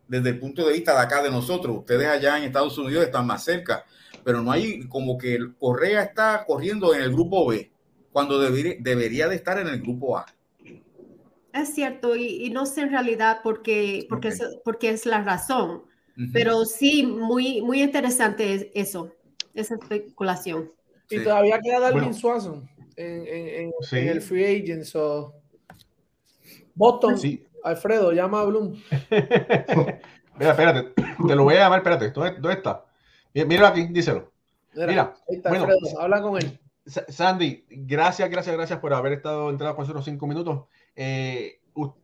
desde el punto de vista de acá de nosotros. Ustedes allá en Estados Unidos están más cerca, pero no hay como que Correa está corriendo en el grupo B cuando debería, debería de estar en el grupo A. Es cierto, y, y no sé en realidad por qué, porque, okay. es, porque es la razón, uh -huh. pero sí, muy, muy interesante eso, esa especulación. Y todavía queda Darwin bueno. Swanson en, en, en, sí. en, el free agent, so... Boston, sí. Alfredo, llama a Bloom. Mira, espérate, te lo voy a llamar, espérate, ¿dónde, dónde está? Mira aquí, díselo. Mira, Mira está, bueno, Alfredo, habla con él. Sandy, gracias, gracias, gracias por haber estado entrado con nosotros cinco minutos. Eh,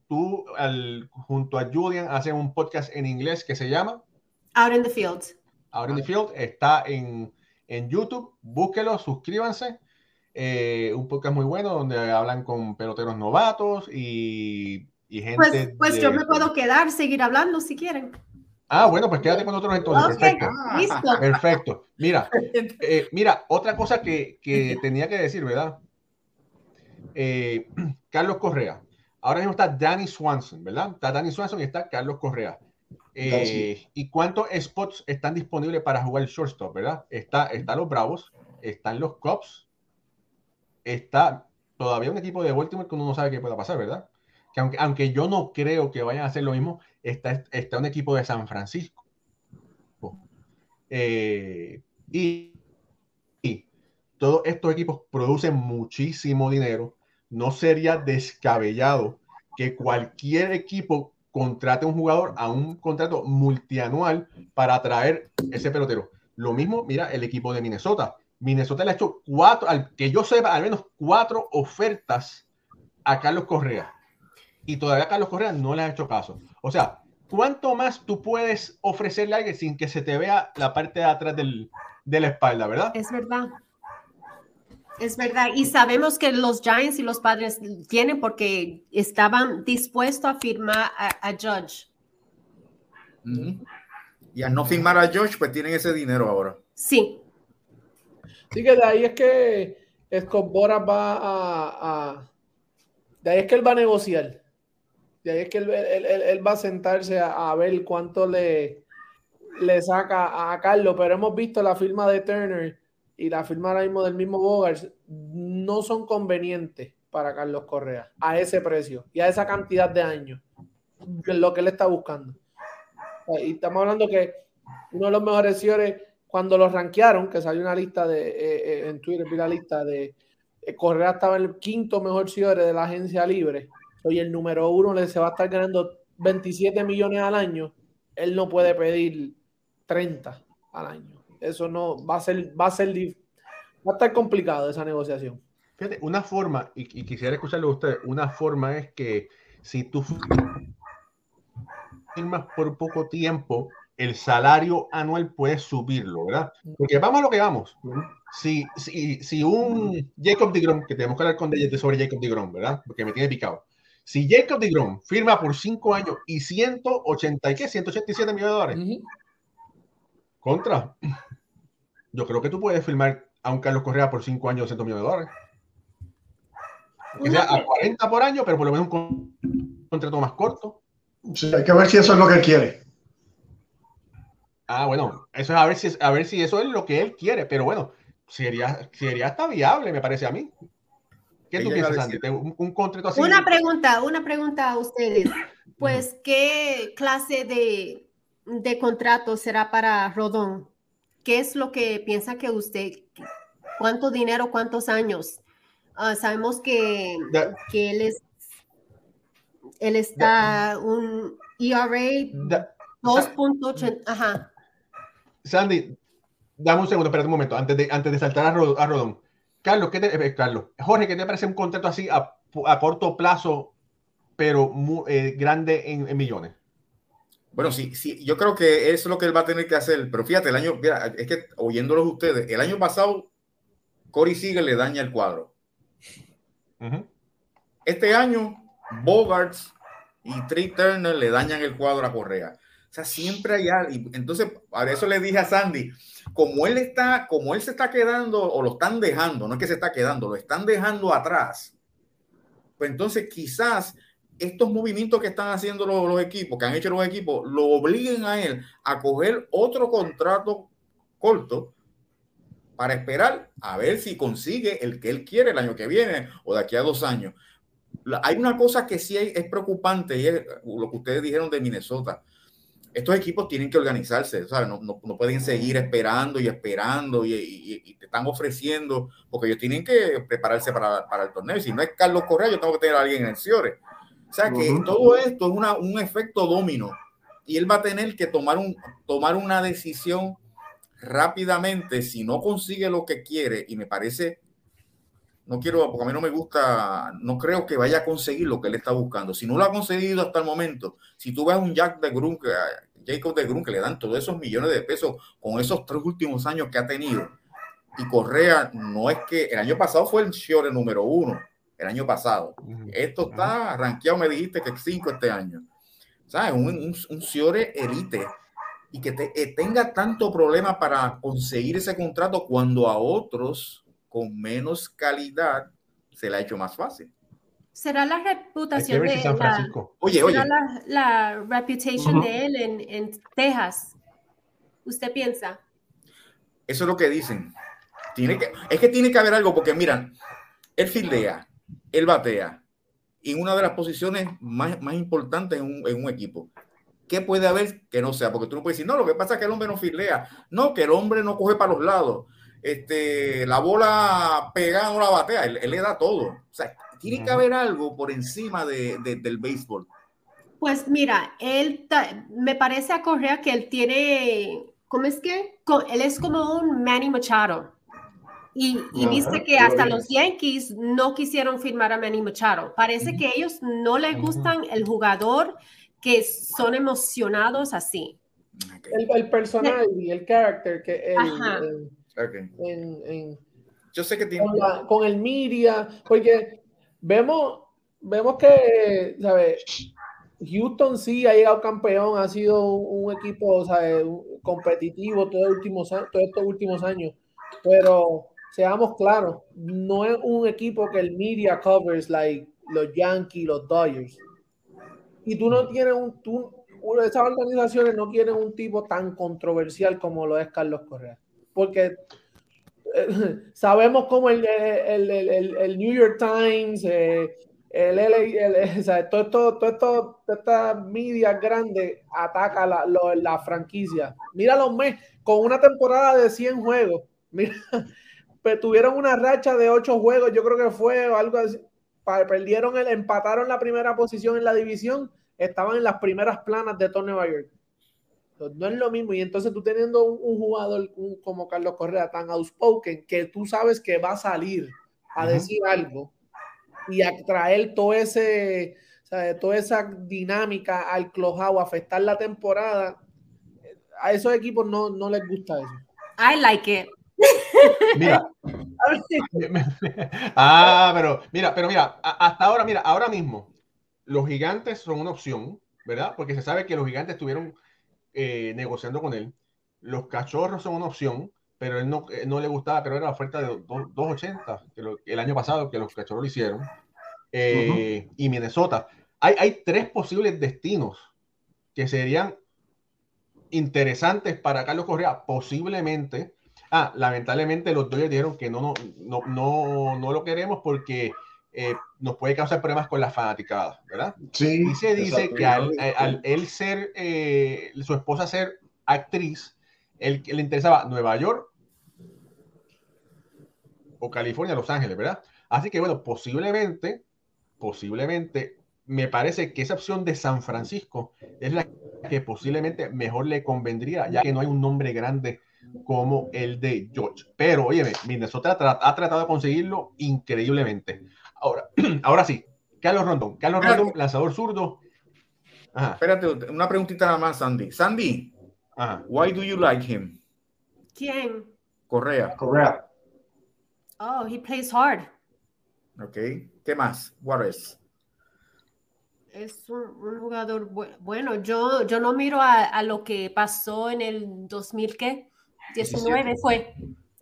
tú, al, junto a Julian, hacen un podcast en inglés que se llama Out in the Field. Out in the Field. Está en, en YouTube. Búsquelo, suscríbanse. Eh, un podcast muy bueno donde hablan con peloteros novatos y, y gente. Pues, pues de... yo me puedo quedar, seguir hablando si quieren. Ah, bueno, pues quédate con nosotros entonces. Okay, perfecto. listo. Perfecto. Mira, eh, mira, otra cosa que, que, tenía que decir, ¿verdad? Eh, Carlos Correa. Ahora mismo está Danny Swanson, ¿verdad? Está Danny Swanson y está Carlos Correa. Eh, ¿Y cuántos spots están disponibles para jugar el shortstop, verdad? Está, está los Bravos, están los Cubs, está todavía un equipo de Baltimore que uno no sabe qué pueda pasar, ¿verdad? Que aunque, aunque yo no creo que vayan a hacer lo mismo, está, está un equipo de San Francisco. Eh, y, y, todos estos equipos producen muchísimo dinero. No sería descabellado que cualquier equipo contrate a un jugador a un contrato multianual para atraer ese pelotero. Lo mismo, mira, el equipo de Minnesota. Minnesota le ha hecho cuatro, al que yo sepa, al menos cuatro ofertas a Carlos Correa. Y todavía Carlos Correa no le ha hecho caso. O sea, ¿cuánto más tú puedes ofrecerle a alguien sin que se te vea la parte de atrás del, de la espalda, verdad? Es verdad. Es verdad. Y sabemos que los Giants y los padres tienen porque estaban dispuestos a firmar a, a Judge. Y al no firmar a Judge, pues tienen ese dinero ahora. Sí. Sí, que de ahí es que Escobar va a, De ahí es que él va a negociar. De ahí es que él, él, él, va a sentarse a, a, ver cuánto le, le saca a Carlos. Pero hemos visto la firma de Turner y la firma ahora mismo del mismo Bogart no son convenientes para Carlos Correa a ese precio y a esa cantidad de años. Lo que él está buscando. Y estamos hablando que uno de los mejores señores cuando los rankearon, que salió una lista de eh, eh, en Twitter, vi la lista de eh, Correa estaba el quinto mejor cierre de la agencia libre. Hoy el número uno le se va a estar ganando 27 millones al año. Él no puede pedir 30 al año. Eso no va a ser, va a ser, va a estar complicado esa negociación. Fíjate, una forma, y, y quisiera escucharlo a usted, una forma es que si tú firmas por poco tiempo, el salario anual puede subirlo, ¿verdad? Porque vamos a lo que vamos. Si, si, si un Jacob DeGrom, que tenemos que hablar con de sobre Jacob DeGrom, ¿verdad? Porque me tiene picado. Si Jacob DeGrom firma por 5 años y 180, ¿qué? 187 millones de dólares. Uh -huh. Contra. Yo creo que tú puedes firmar a un Carlos Correa por 5 años 200 millones de dólares. Que sea a 40 por año, pero por lo menos un contrato más corto. Sí, hay que ver si eso es lo que él quiere. Ah, bueno, eso es a ver si, a ver si eso es lo que él quiere, pero bueno, sería, sería hasta viable, me parece a mí. ¿Qué tú piensas, Andy? Un, un, contrato así. Una pregunta, una pregunta a ustedes. Pues, ¿qué clase de, de contrato será para Rodón? ¿Qué es lo que piensa que usted, cuánto dinero, cuántos años? Uh, sabemos que, that, que él es, él está that, un ERA 2.8, ajá. Sandy, dame un segundo, espérate un momento, antes de, antes de saltar a, Rodón. Carlos, ¿qué te, eh, Carlos, Jorge, ¿qué te parece un contrato así a, corto plazo, pero muy, eh, grande en, millones? Bueno, sí, sí, yo creo que eso es lo que él va a tener que hacer. Pero fíjate, el año, mira, es que oyéndolos ustedes, el año pasado, Cory Sigue le daña el cuadro. Este año, Bogarts y Trey Turner le dañan el cuadro a Correa. Siempre hay algo. Entonces, a eso le dije a Sandy, como él está, como él se está quedando o lo están dejando, no es que se está quedando, lo están dejando atrás. Pues entonces quizás estos movimientos que están haciendo los, equipos, que han hecho los equipos, lo obliguen a él a coger otro contrato corto para esperar a ver si consigue el que él quiere el año que viene o de aquí a dos años. Hay una cosa que sí es preocupante y es lo que ustedes dijeron de Minnesota estos equipos tienen que organizarse, ¿sabes? No, no, pueden seguir esperando y esperando y, te están ofreciendo, porque ellos tienen que prepararse para, para, el torneo. Si no es Carlos Correa, yo tengo que tener a alguien en el Ciore. O sea que todo esto es una, un efecto domino y él va a tener que tomar, un, tomar una decisión rápidamente si no consigue lo que quiere y me parece no quiero, porque a mí no me gusta, no creo que vaya a conseguir lo que él está buscando. Si no lo ha conseguido hasta el momento, si tú ves un Jack de Grun, Jacob de Grun, que le dan todos esos millones de pesos con esos tres últimos años que ha tenido, y Correa no es que el año pasado fue el Shiore número uno, el año pasado. Esto está rankeado, me dijiste que cinco este año. ¿Sabes? Un, un, un elite y que te, tenga tanto problema para conseguir ese contrato cuando a otros con menos calidad se le ha hecho más fácil. ¿Será la reputación de San Francisco. La, oye, oye. La, la reputation de él en, en, Texas? ¿Usted piensa? Eso es lo que dicen. Tiene que, es que tiene que haber algo, porque miran, él fildea, él batea, en una de las posiciones más, más importantes en un, en un, equipo. ¿Qué puede haber que no sea? Porque tú no puedes decir, no, lo que pasa es que el hombre no fildea. No, que el hombre no coge para los lados este, la bola pegada no la batea, él, le da todo. O sea, tiene que haber algo por encima de, del béisbol. Pues mira, él me parece a Correa que él tiene, ¿cómo es que? Él es como un Manny Machado. Y, y viste que hasta los Yankees no quisieron firmar a Manny Machado. Parece que ellos no les gustan el jugador que son emocionados así. El, el personal y el carácter que el, yo sé que tiene... Con, el media, porque vemos, vemos que, ¿sabes? Houston sí ha llegado campeón, ha sido un, equipo competitivo todo últimos, todos estos últimos años, pero seamos claros, no es un equipo que el media covers like los Yankees, los Dodgers. Y tú no tienes un, tú, esas organizaciones no quieren un tipo tan controversial como lo es Carlos Correa porque sabemos cómo el, el, el, el, New York Times, eh, el, o sea, todo, todo, todo, todo, esta media grande ataca la, la franquicia. Mira los meses, con una temporada de 100 juegos, mira, tuvieron una racha de 8 juegos, yo creo que fue algo así, perdieron el, empataron la primera posición en la división, estaban en las primeras planas de todo Nueva York. No es lo mismo. Y entonces tú teniendo un, jugador como Carlos Correa tan outspoken que tú sabes que va a salir a decir algo y a traer todo ese, toda esa dinámica al clojado, afectar la temporada, a esos equipos no, no les gusta eso. I like it. Mira. ah, pero mira, pero mira, hasta ahora, mira, ahora mismo, los gigantes son una opción, ¿verdad? Porque se sabe que los gigantes tuvieron eh, negociando con él. Los cachorros son una opción, pero él no, eh, no le gustaba, creo que era la oferta de 2.80 el año pasado que los cachorros lo hicieron. Eh, y Minnesota. Hay, hay tres posibles destinos que serían interesantes para Carlos Correa, posiblemente. Ah, lamentablemente los Dodgers dijeron que no, no, no, no, no lo queremos porque nos puede causar problemas con la fanaticada, ¿verdad? Sí. Y se dice que al, él ser, eh, su esposa ser actriz, él, le interesaba Nueva York o California, Los Ángeles, ¿verdad? Así que bueno, posiblemente, posiblemente, me parece que esa opción de San Francisco es la que posiblemente mejor le convendría, ya que no hay un nombre grande como el de George. Pero, oye, Minnesota ha tratado de conseguirlo increíblemente. Ahora, ahora sí, Carlos Rondón. Carlos Rondón, lanzador zurdo. Espérate, una preguntita nada más, Sandy. Sandy, why do you like him? ¿Quién? Correa. Correa. Oh, he plays hard. Ok. ¿Qué más? What is? Es un, jugador bueno. Yo, yo no miro a, lo que pasó en el 2000, ¿qué? 19 fue.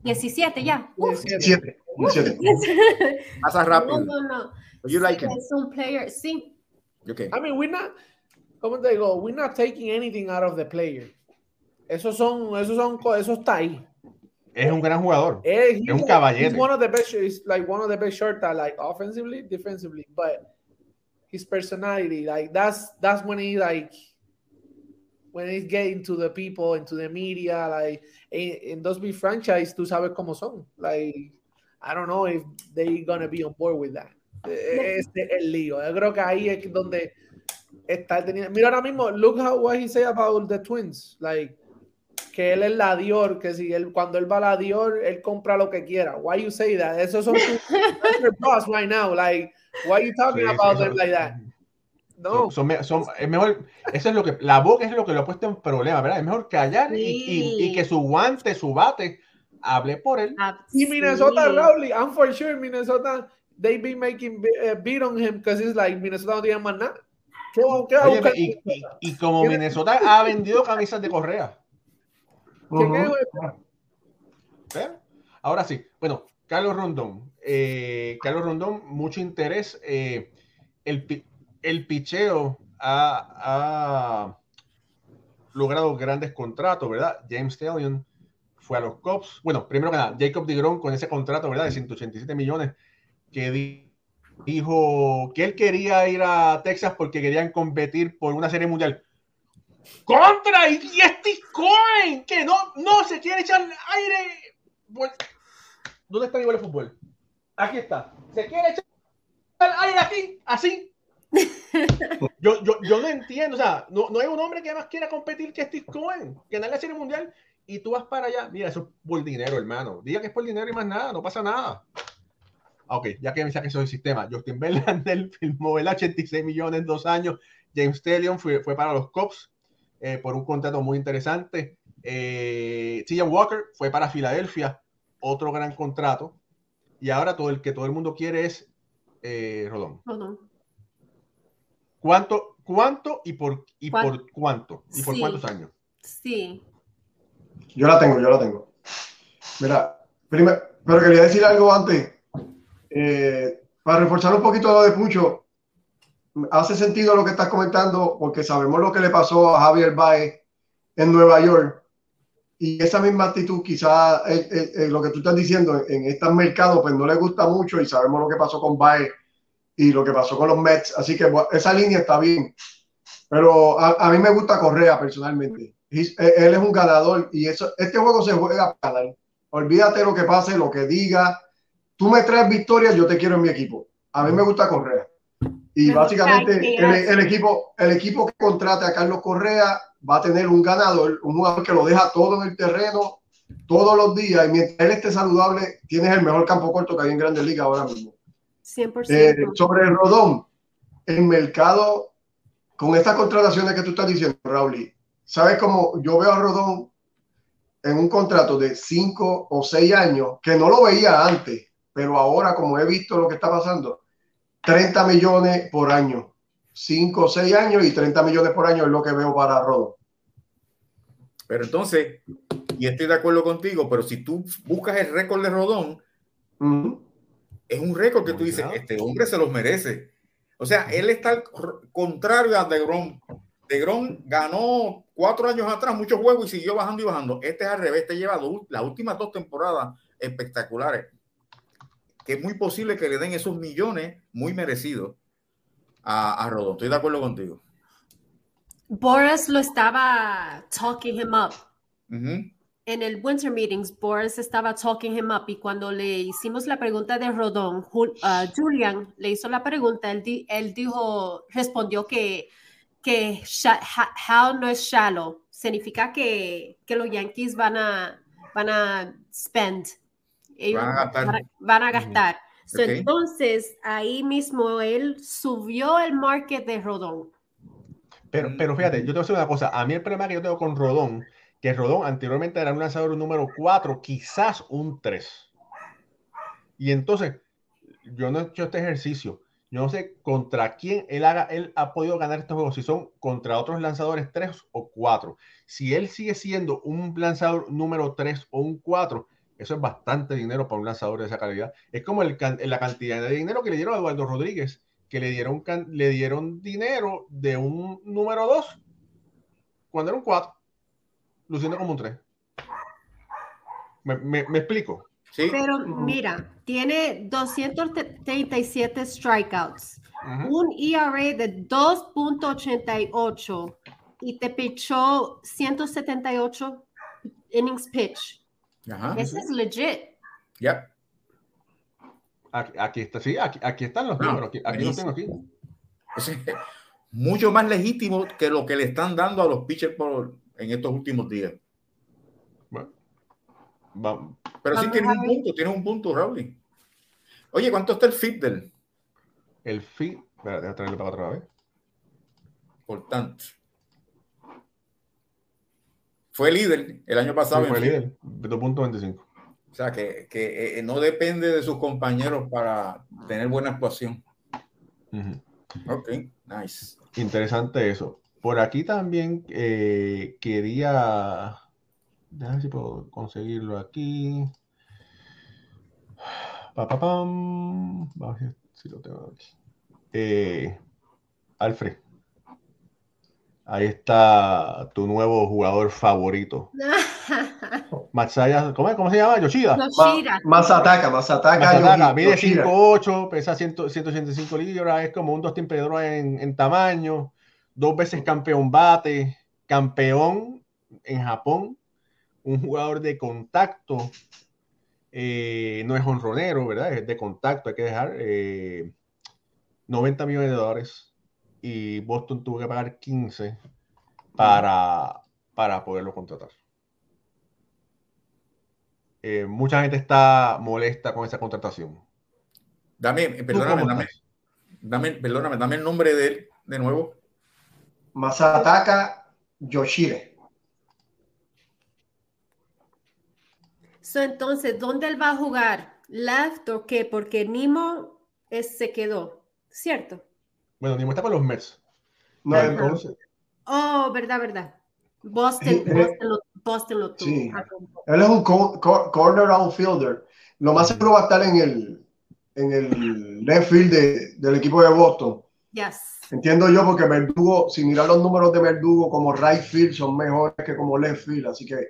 17 ya. 17. 17. Pasa rápido. No, no, no. You like? Es un player, sí. Okay. I mean, we're not, ¿cómo te digo? We're not taking anything out of the player. Esos son, esos son, eso está ahí. Es un gran jugador. Es, es un caballero. He's one of the best, he's like one of the best short like offensively, defensively, but his personality, like that's that's when he like when he's getting to the people and to the media, like in, in those big franchise, tú sabes cómo son. Like I don't know if they gonna be on board with that. Este es el lío. Yo creo que ahí es donde está teniendo. Mira ahora mismo, look how what he say about the twins, like que él es la Dior, que si él cuando él va a la Dior, él compra lo que quiera. Why you say that? Eso son tus boss right now. Like, why you talking about them like that? No. Son, son, es mejor, eso es lo que, la boca es lo que lo ha puesto en problema, ¿verdad? Es mejor callar y, y, y, que su guante, su bate, hable por él. Ah, y Minnesota, sí. Rowley, I'm for sure Minnesota, they've been making uh, beat on him because it's like Minnesota no tiene más nada. ¿Qué, qué Oye, y, y, y, como Minnesota ha vendido camisas de correa. Ahora sí, bueno, Carlos Rondón. Eh, Carlos Rondón, mucho interés. Eh, el, el picheo ha, logrado grandes contratos, ¿verdad? James Stallion fue a los Cubs. Bueno, primero que nada, Jacob DeGrom con ese contrato, ¿verdad? De 187 millones, que dijo que él quería ir a Texas porque querían competir por una serie mundial. Contra y este Coin, que no, no se quiere echar aire. ¿Dónde está mi de fútbol? Aquí está. Se quiere echar aire aquí, así. Yo, yo, yo no entiendo, o sea, no, no hay un hombre que más quiera competir que Steve Cohen, en la serie mundial, y tú vas para allá. Mira, eso es por dinero, hermano. Diga que es por dinero y más nada, no pasa nada. Ok, ya que me saque eso del sistema. Justin Verlander filmó el 86 millones en dos años. James Stallion fue, fue para los Cops eh, por un contrato muy interesante. Eh, Walker fue para Filadelfia, otro gran contrato. Y ahora todo el que todo el mundo quiere es eh, Rodón. ¿Cuánto, ¿Cuánto y por, y por cuánto? ¿Y por cuántos años? Sí. Yo la tengo, yo la tengo. Mira, primero, pero quería decir algo antes. Eh, para reforzar un poquito lo de Pucho, hace sentido lo que estás comentando porque sabemos lo que le pasó a Javier Baez en Nueva York y esa misma actitud quizá lo que tú estás diciendo en este mercado pues no le gusta mucho y sabemos lo que pasó con Baez y lo que pasó con los Mets así que esa línea está bien pero a, mí me gusta Correa personalmente. Él es un ganador y eso, este juego se juega para ganar. Olvídate lo que pase, lo que diga. Tú me traes victorias, yo te quiero en mi equipo. A mí me gusta Correa. Y básicamente el, equipo, el equipo que contrate a Carlos Correa va a tener un ganador, un jugador que lo deja todo en el terreno todos los días. Y mientras él esté saludable, tienes el mejor campo corto que hay en Grandes Ligas ahora mismo. 100%. Eh, sobre el Rodón, el mercado, con estas contrataciones que tú estás diciendo, Raúl, ¿sabes cómo yo veo a Rodón en un contrato de 5 o 6 años, que no lo veía antes, pero ahora como he visto lo que está pasando, 30 millones por año. 5 o 6 años y 30 millones por año es lo que veo para Rodón. Pero entonces, y estoy de acuerdo contigo, pero si tú buscas el récord de Rodón, es un récord que tú dices, este hombre se los merece. O sea, él está al contrario a DeGrom. DeGrom ganó cuatro años atrás muchos juegos y siguió bajando y bajando. Este es al revés, este lleva las últimas dos temporadas espectaculares que es muy posible que le den esos millones muy merecidos a, a Rodón. Estoy de acuerdo contigo. Boris lo estaba talking him up. En el Winter Meetings, Boris estaba talking him up y cuando le hicimos la pregunta de Rodón, uh, Julian le hizo la pregunta, él, él dijo, respondió que que how no es shallow. Significa que, que los Yankees van a, van a spend. Ellos Van a gastar. van a- gastar. So. Entonces, ahí mismo él subió el market de Rodón. Pero, pero fíjate, yo te voy a decir una cosa. A mí el problema que yo tengo con Rodón, que Rodón anteriormente era un lanzador número 4, quizás un 3. Y entonces, yo no he hecho este ejercicio. Yo no sé contra quién él, haga, él ha podido ganar estos juegos, si son contra otros lanzadores 3 o 4. Si él sigue siendo un lanzador número 3 o un 4, eso es bastante dinero para un lanzador de esa calidad. Es como la cantidad de dinero que le dieron a Eduardo Rodríguez, que le dieron, le dieron dinero de un número 2 cuando era un 4, luciendo como un 3. ¿Me, me- me explico? Sí, Pero mira, tiene 237 strikeouts, Ujú. un ERA de 2.88 y te pichó 178 innings pitch. Ajá. Ese es legit. Ya. Aquí, aquí está, sí, aquí, aquí están los números, aquí, aquí los tengo aquí. Es mucho más legítimo que lo que le están dando a los pitchers por, en estos últimos días. Bueno, vamos. Pero sí Vamos tiene a un punto, tiene un punto, Raúl. Oye, ¿cuánto está el fit del? El fee, espera, déjame traerlo para otra vez. Por tanto. Fue líder el año pasado. Sí, fue en fit. líder, 2.25. O sea, que, que, eh, no depende de sus compañeros para tener buena actuación. Ujú. Ok, nice. Interesante eso. Por aquí también eh, quería. Déjame ver si puedo conseguirlo aquí. Pa, pa, pam. Vamos a ver si lo tengo aquí. Eh, Alfred. Ahí está tu nuevo jugador favorito. Matsaya, ¿cómo, es? ¿Cómo se llama? Yoshida. Yoshida. Más ataca, más ataca. Masataka, Yogi- mide Yoshida. 5'8, pesa 100 185 libras, es como un Dustin Pedroia en, en tamaño, dos veces campeón bate, campeón en Japón, un jugador de contacto, eh, no es honronero, ¿verdad? Es de contacto, hay que dejar eh, 90 millones de dólares y Boston tuvo que pagar 15 para, para poderlo contratar. Eh, mucha gente está molesta con esa contratación. Dame, eh, ¿Tú perdóname, dame, dame, perdóname, dame el nombre de él de nuevo. Masataka Yoshida. So, entonces, ¿dónde él va a jugar? ¿Left o qué? Porque Nimo es- se quedó, ¿cierto? Bueno, Nimo está con los Mets. No, Ajá. Entonces, Oh, verdad, verdad. Boston, eh, Boston, lo, Boston lo tuvo. sí. Ah, Él es un co- co- corner outfielder. Lo más seguro va a estar en el, en el left field de- del equipo de Boston. Yes. Entiendo yo porque Verdugo, si mirar los números de Verdugo como right field son mejores que como left field. Así que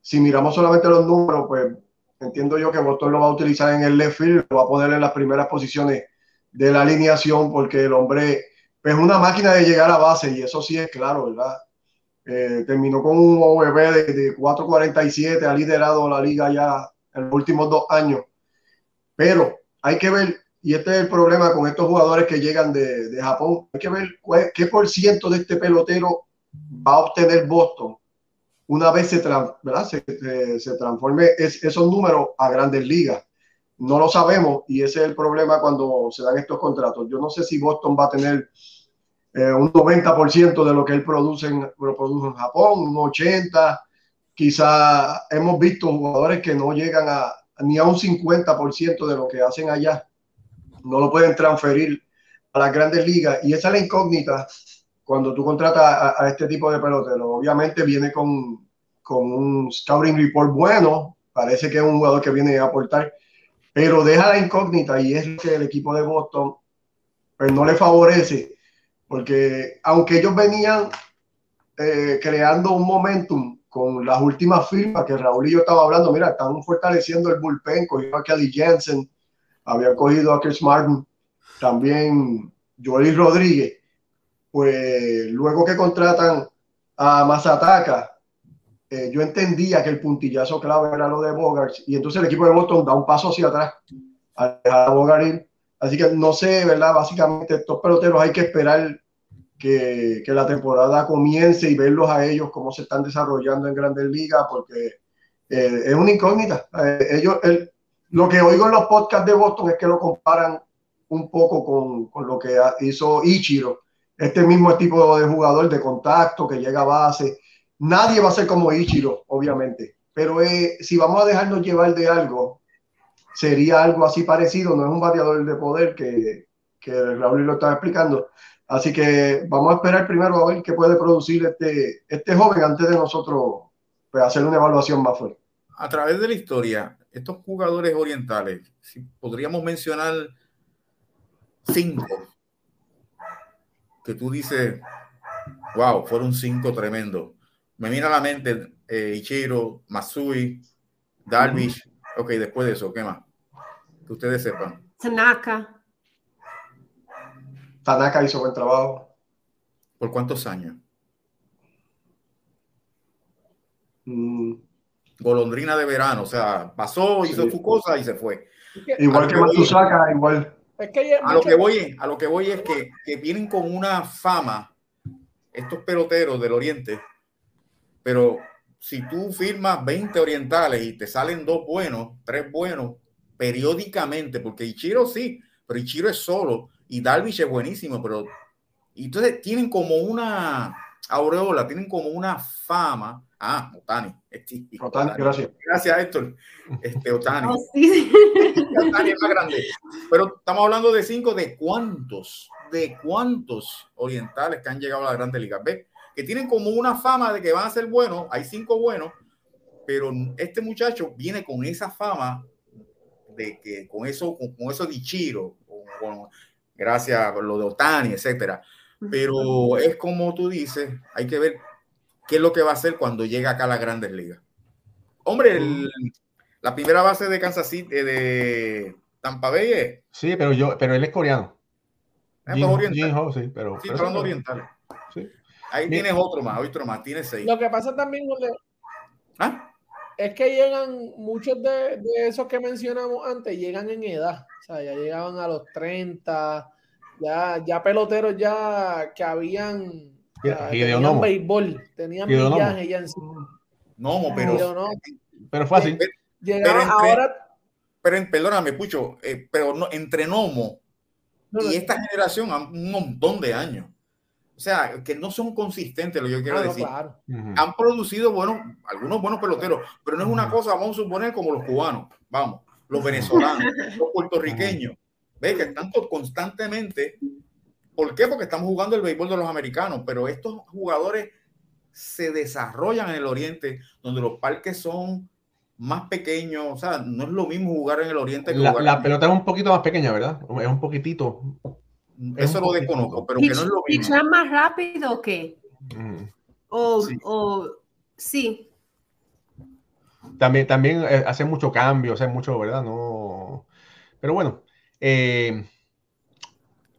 si miramos solamente los números, pues entiendo yo que Boston lo va a utilizar en el left field, lo va a poner en las primeras posiciones de la alineación porque el hombre es una máquina de llegar a base y eso sí es claro, ¿verdad? Eh, terminó con un OVP de, de 4.47, ha liderado la liga ya en los últimos dos años. Pero hay que ver, y este es el problema con estos jugadores que llegan de, de Japón, hay que ver qué por ciento de este pelotero va a obtener Boston una vez se, se, se- transforme es- esos números a grandes ligas. No lo sabemos y ese es el problema cuando se dan estos contratos. Yo no sé si Boston va a tener eh, un 90% de lo que él produce en, produce en Japón, un 80%. Quizá hemos visto jugadores que no llegan a, ni a un 50% de lo que hacen allá. No lo pueden transferir a las grandes ligas y esa es la incógnita cuando tú contratas a, este tipo de pelotero. Obviamente viene con, con un scouting report bueno, parece que es un jugador que viene a aportar, pero deja la incógnita y es que el equipo de Boston pues, no le favorece, porque aunque ellos venían eh, creando un momentum con las últimas firmas que Raúl y yo estaba hablando, mira, están fortaleciendo el bullpen, cogió a Kelly Jensen, había cogido a Chris Martin, también Joely Rodríguez, pues luego que contratan a Masataka, eh, yo entendía que el puntillazo clave era lo de Bogart y entonces el equipo de Boston da un paso hacia atrás a dejar a Bogart ir. Así que no sé, ¿verdad? Básicamente estos peloteros hay que esperar que, que, la temporada comience y verlos a ellos cómo se están desarrollando en Grandes Ligas, porque eh, es una incógnita. Eh, ellos, el, lo que oigo en los podcasts de Boston es que lo comparan un poco con, con, lo que hizo Ichiro, este mismo tipo de jugador de contacto que llega a base. Nadie va a ser como Ichiro, obviamente, pero eh, si vamos a dejarnos llevar de algo, sería algo así parecido, no es un bateador de poder que, que Raúl lo estaba explicando. Así que vamos a esperar primero a ver qué puede producir este, este joven antes de nosotros pues, hacer una evaluación más fuerte. A través de la historia, estos jugadores orientales, si podríamos mencionar cinco, que tú dices, wow, fueron cinco tremendos. Me viene a la mente eh, Ichiro, Masui, Darvish. Ok, después de eso, ¿qué más? Que ustedes sepan. Tanaka. Tanaka hizo buen trabajo. ¿Por cuántos años? Mm. Golondrina de verano, o sea, pasó, hizo sí. su cosa y se fue. Igual que Matsusaka, igual. Es que a, lo que voy, a lo que voy es que, que vienen con una fama estos peloteros del Oriente, pero si tú firmas 20 orientales y te salen dos buenos, tres buenos, periódicamente, porque Ichiro sí, pero Ichiro es solo y Darvish es buenísimo, pero y entonces tienen como una aureola, tienen como una fama. Ah, Otani. Este, Otani, gracias. Gracias, Héctor. Este, Otani. Oh, sí. Otani es más grande. Pero estamos hablando de cinco, ¿de cuántos? ¿De cuántos orientales que han llegado a la Grande Liga? ¿Ves? Que tienen como una fama de que van a ser buenos. Hay cinco buenos, pero este muchacho viene con esa fama de que con eso, con, con eso de Ichiro, con, con, gracias a lo de Otani, etcétera. Pero es como tú dices, hay que ver qué es lo que va a hacer cuando llega acá a las grandes ligas. Hombre, el, la primera base de Kansas City, de Tampa Bay es. Sí, pero yo, pero él es coreano. Es Jin, oriental. Jin Ho, sí, pero. Sí, pero oriental. Sí. Ahí tienes otro más, otro más, tienes seis. Lo que pasa también ¿Ah? es que llegan, muchos de, de, esos que mencionamos antes llegan en edad. O sea, ya llegaban a los 30, ya, ya peloteros ya que habían, Hideo tenían Nomo. béisbol, tenían Hideo Nomo. millaje ya encima. No, Hideo pero. Nomo. Pero fue así. Pero, entre- ahora. pero en- perdóname, Pucho, eh, pero no, entre Nomo no, no, y esta generación han un montón de años. O sea, que no son consistentes, lo que yo quiero ah, decir. claro. Han producido buenos, algunos buenos peloteros, pero no es una cosa, vamos a suponer, como los cubanos, vamos, los venezolanos, los puertorriqueños. ¿Ves? Que están constantemente. ¿Por qué? Porque estamos jugando el béisbol de los americanos, pero estos jugadores se desarrollan en el oriente, donde los parques son más pequeños. O sea, no es lo mismo jugar en el oriente que La, jugar la en- pelota es un poquito más pequeña, ¿verdad? Es un poquitito. es Eso un lo poquito. desconozco, pero que no es lo mismo. ¿Pichar más rápido o qué? Ujú. O, Sí. o sí. También, también eh, hace mucho cambio, hace mucho, ¿verdad? No. Pero bueno. eh,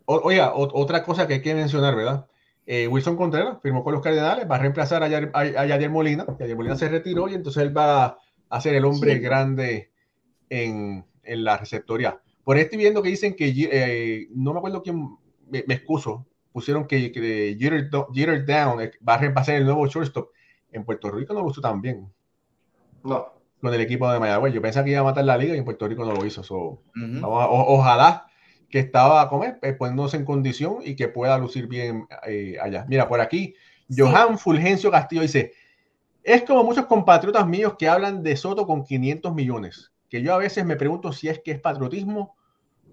o- oiga, o- otra cosa que hay que mencionar, ¿verdad? Eh, Wilson Contreras firmó con los Cardenales, va a reemplazar a, Yadier, a, a Yadier Molina. Yadier Molina se retiró y entonces él va a ser el hombre Sí. grande en, en la receptoría. Por ahí estoy viendo que dicen que, eh, no me acuerdo quién, me, me excuso, pusieron que, que Jeter, Jeter Down va a reemplazar el nuevo shortstop. En Puerto Rico no lo usó tan bien No. con el equipo de Mayagüez. Yo pensaba que iba a matar la liga y en Puerto Rico no lo hizo. So, Ujú. vamos a- o- ojalá que estaba a comer, eh, poniéndose en condición y que pueda lucir bien eh, allá. Mira, por aquí, Sí. Johan Fulgencio Castillo dice, es como muchos compatriotas míos que hablan de Soto con 500 millones, que yo a veces me pregunto si es que es patriotismo.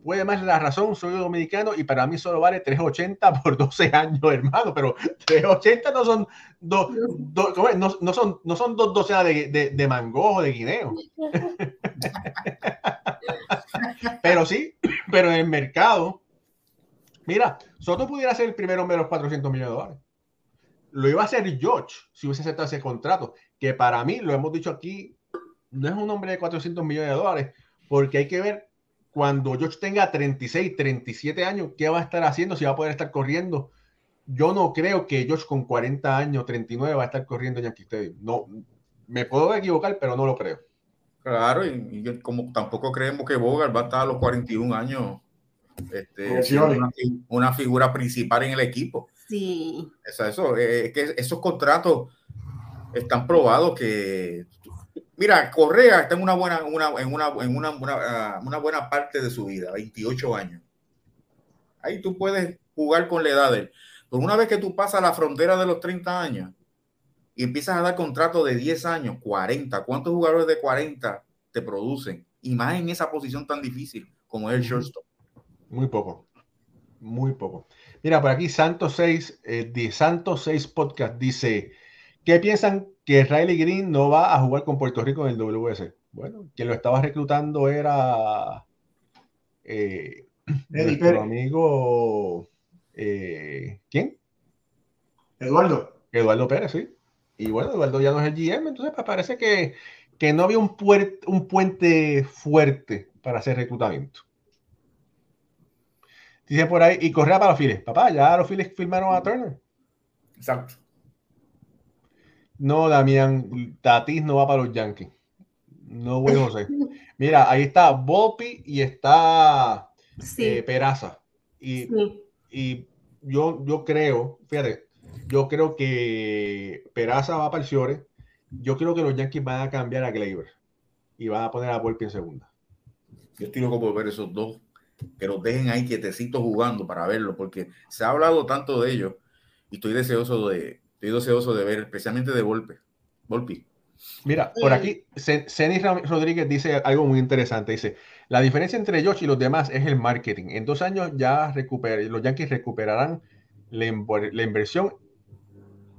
Puede más la razón, soy dominicano y para mí solo vale 380 por 12 años, hermano, pero 380 no son ¿cómo es? no, no son, no son dos docenas de, de, de mangos o de guineo. pero sí, pero en el mercado, mira, Soto pudiera ser el primer hombre de los 400 millones de dólares. Lo iba a hacer George si hubiese aceptado ese contrato, que para mí, lo hemos dicho aquí, no es un hombre de 400 millones de dólares, porque hay que ver cuando George tenga 36, 37 años, qué va a estar haciendo, si va a poder estar corriendo. Yo no creo que George con 40 años, 39, va a estar corriendo en Yankee Stadium. No, me puedo equivocar, pero no lo creo. Claro, y, y como tampoco creemos que Bogart va a estar a los 41 años este, una figura principal en el equipo. Sí. Eso, eso, eh, que esos contratos están probados que mira, Correa está en una buena, una, en una, en una, una, una, buena parte de su vida, 28 años. Ahí tú puedes jugar con la edad de él. Pero una vez que tú pasas la frontera de los 30 años y empiezas a dar contratos de 10 años, 40, ¿cuántos jugadores de 40 te producen? Y más en esa posición tan difícil como es el shortstop. Muy poco. Muy poco. Mira, por aquí Santos 6, eh, de Santos 6 Podcast dice, ¿qué piensan que Riley Green no va a jugar con Puerto Rico en el WS? Bueno, quien lo estaba reclutando era eh, nuestro amigo, eh, ¿quién? Eduardo. Eduardo Pérez, sí. Y bueno, Eduardo ya no es el GM, entonces pues, parece que, que no había un, un puente fuerte para hacer reclutamiento. Dice por ahí, y Correa para los Phillies. Papá, ya los Phillies firmaron a Turner. Exacto. No, Damián, Tatis no va para los Yankees. No, güey, José. Mira, ahí está Volpi y está eh, Peraza. Y, y yo, yo creo, fíjate, yo creo que Peraza va para el Ciore. Yo creo que los Yankees van a cambiar a Gleyber y van a poner a Volpi en segunda. Yo estoy loco por ver esos dos que los dejen ahí quietecitos jugando para verlo, porque se ha hablado tanto de ellos y estoy deseoso de, estoy deseoso de ver, especialmente de Volpe. Volpi. Mira, por aquí, Ceni Rodríguez dice algo muy interesante. Dice, la diferencia entre Josh y los demás es el marketing. En dos años ya los Yankees recuperarán la, inversión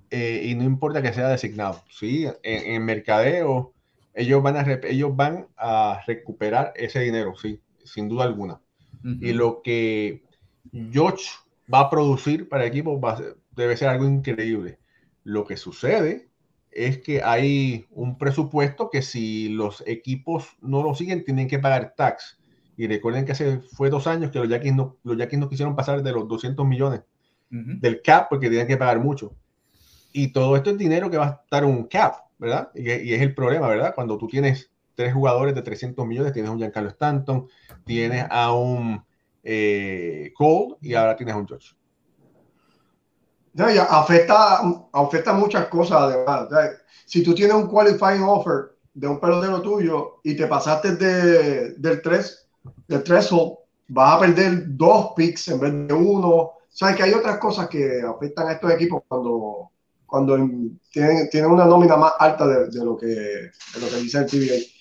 eh, y no importa que sea designado. Sí, en, mercadeo ellos van, a, ellos van a recuperar ese dinero, sí, sin duda alguna. Y lo que George va a producir para el equipo debe ser algo increíble. Lo que sucede es que hay un presupuesto que si los equipos no lo siguen, tienen que pagar tax. Y recuerden que hace fue dos años que los Yankees no, los Yankees no quisieron pasar de los 200 millones del cap porque tenían que pagar mucho. Y todo esto es dinero que va a estar un cap, ¿verdad? Y, y es el problema, ¿verdad? Cuando tú tienes tres jugadores de 300 millones, tienes un Giancarlo Stanton, tienes a un eh, Cole y ahora tienes a un George. Ya afecta, afecta muchas cosas además. si tú tienes un qualifying offer de un pelotero tuyo y te pasaste de, del 3, del threshold, vas a perder dos picks en vez de uno. Sabes que hay otras cosas que afectan a estos equipos cuando, cuando tienen, tienen una nómina más alta de, de lo, que, de lo que dice el TVA.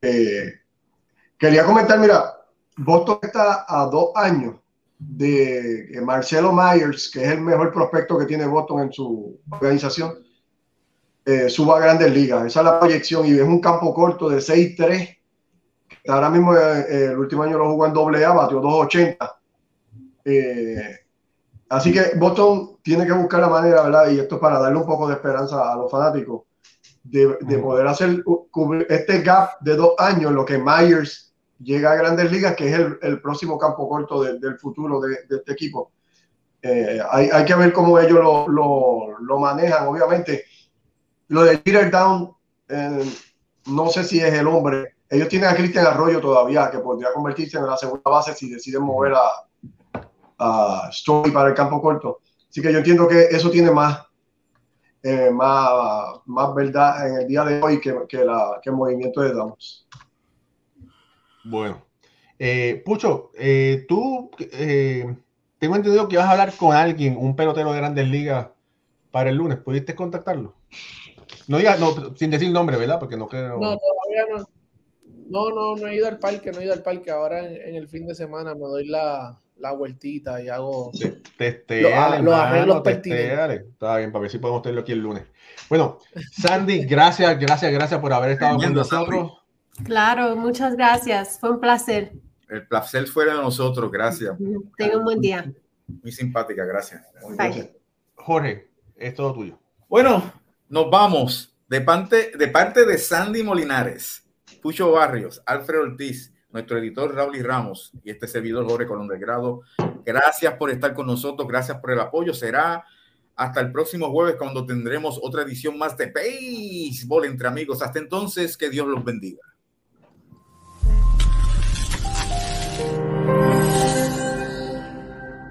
Eh, quería comentar, mira, Boston está a dos años de Marcelo Myers, que es el mejor prospecto que tiene Boston en su organización, eh, suba a grandes ligas. Esa es la proyección y es un campo corto de 6-3. Ahora mismo eh, el último año lo jugó en doble A, batió 2.80. así que Boston tiene que buscar la manera, ¿verdad? Y esto es para darle un poco de esperanza a los fanáticos de, poder hacer este gap de dos años, lo que Myers llega a grandes ligas, que es el, próximo campo corto del futuro de, este equipo. Eh, hay, hay, que ver cómo ellos lo, lo, manejan, obviamente. Lo de Peter Down, eh, no sé si es el hombre. Ellos tienen a Cristian Arroyo todavía, que podría convertirse en la segunda base si deciden mover a, a Story para el campo corto. Así que yo entiendo que eso tiene más eh, más, más verdad en el día de hoy que, que el movimiento de Downs. Bueno, eh, Pucho, eh, tú tengo entendido que vas a hablar con alguien, un pelotero de grandes ligas, para el lunes. ¿Pudiste contactarlo? No digas, no, sin decir nombre, ¿verdad? Porque no creo. No, todavía no. No, no, no he ido al parque, no he ido al parque. Ahora en el fin de semana me doy la, la vueltita y hago testeale, los, arreglos pertinentes. Está bien, para ver si podemos tenerlo aquí el lunes. Bueno, Sandy, gracias, gracias, gracias por haber estado con nosotros. Claro, muchas gracias. Fue un placer. El placer fuera de nosotros, gracias. Tenga un buen día. Muy simpática, gracias. Jorge, es todo tuyo. Bueno, nos vamos. De parte, de parte de Sandy Molinares, Pucho Barrios, Alfredo Ortiz, nuestro editor Raúl y Ramos y este servidor Jorge Colón del Grado. Gracias por estar con nosotros, gracias por el apoyo. Será hasta el próximo jueves cuando tendremos otra edición más de Béisbol entre amigos. Hasta entonces, que Dios los bendiga.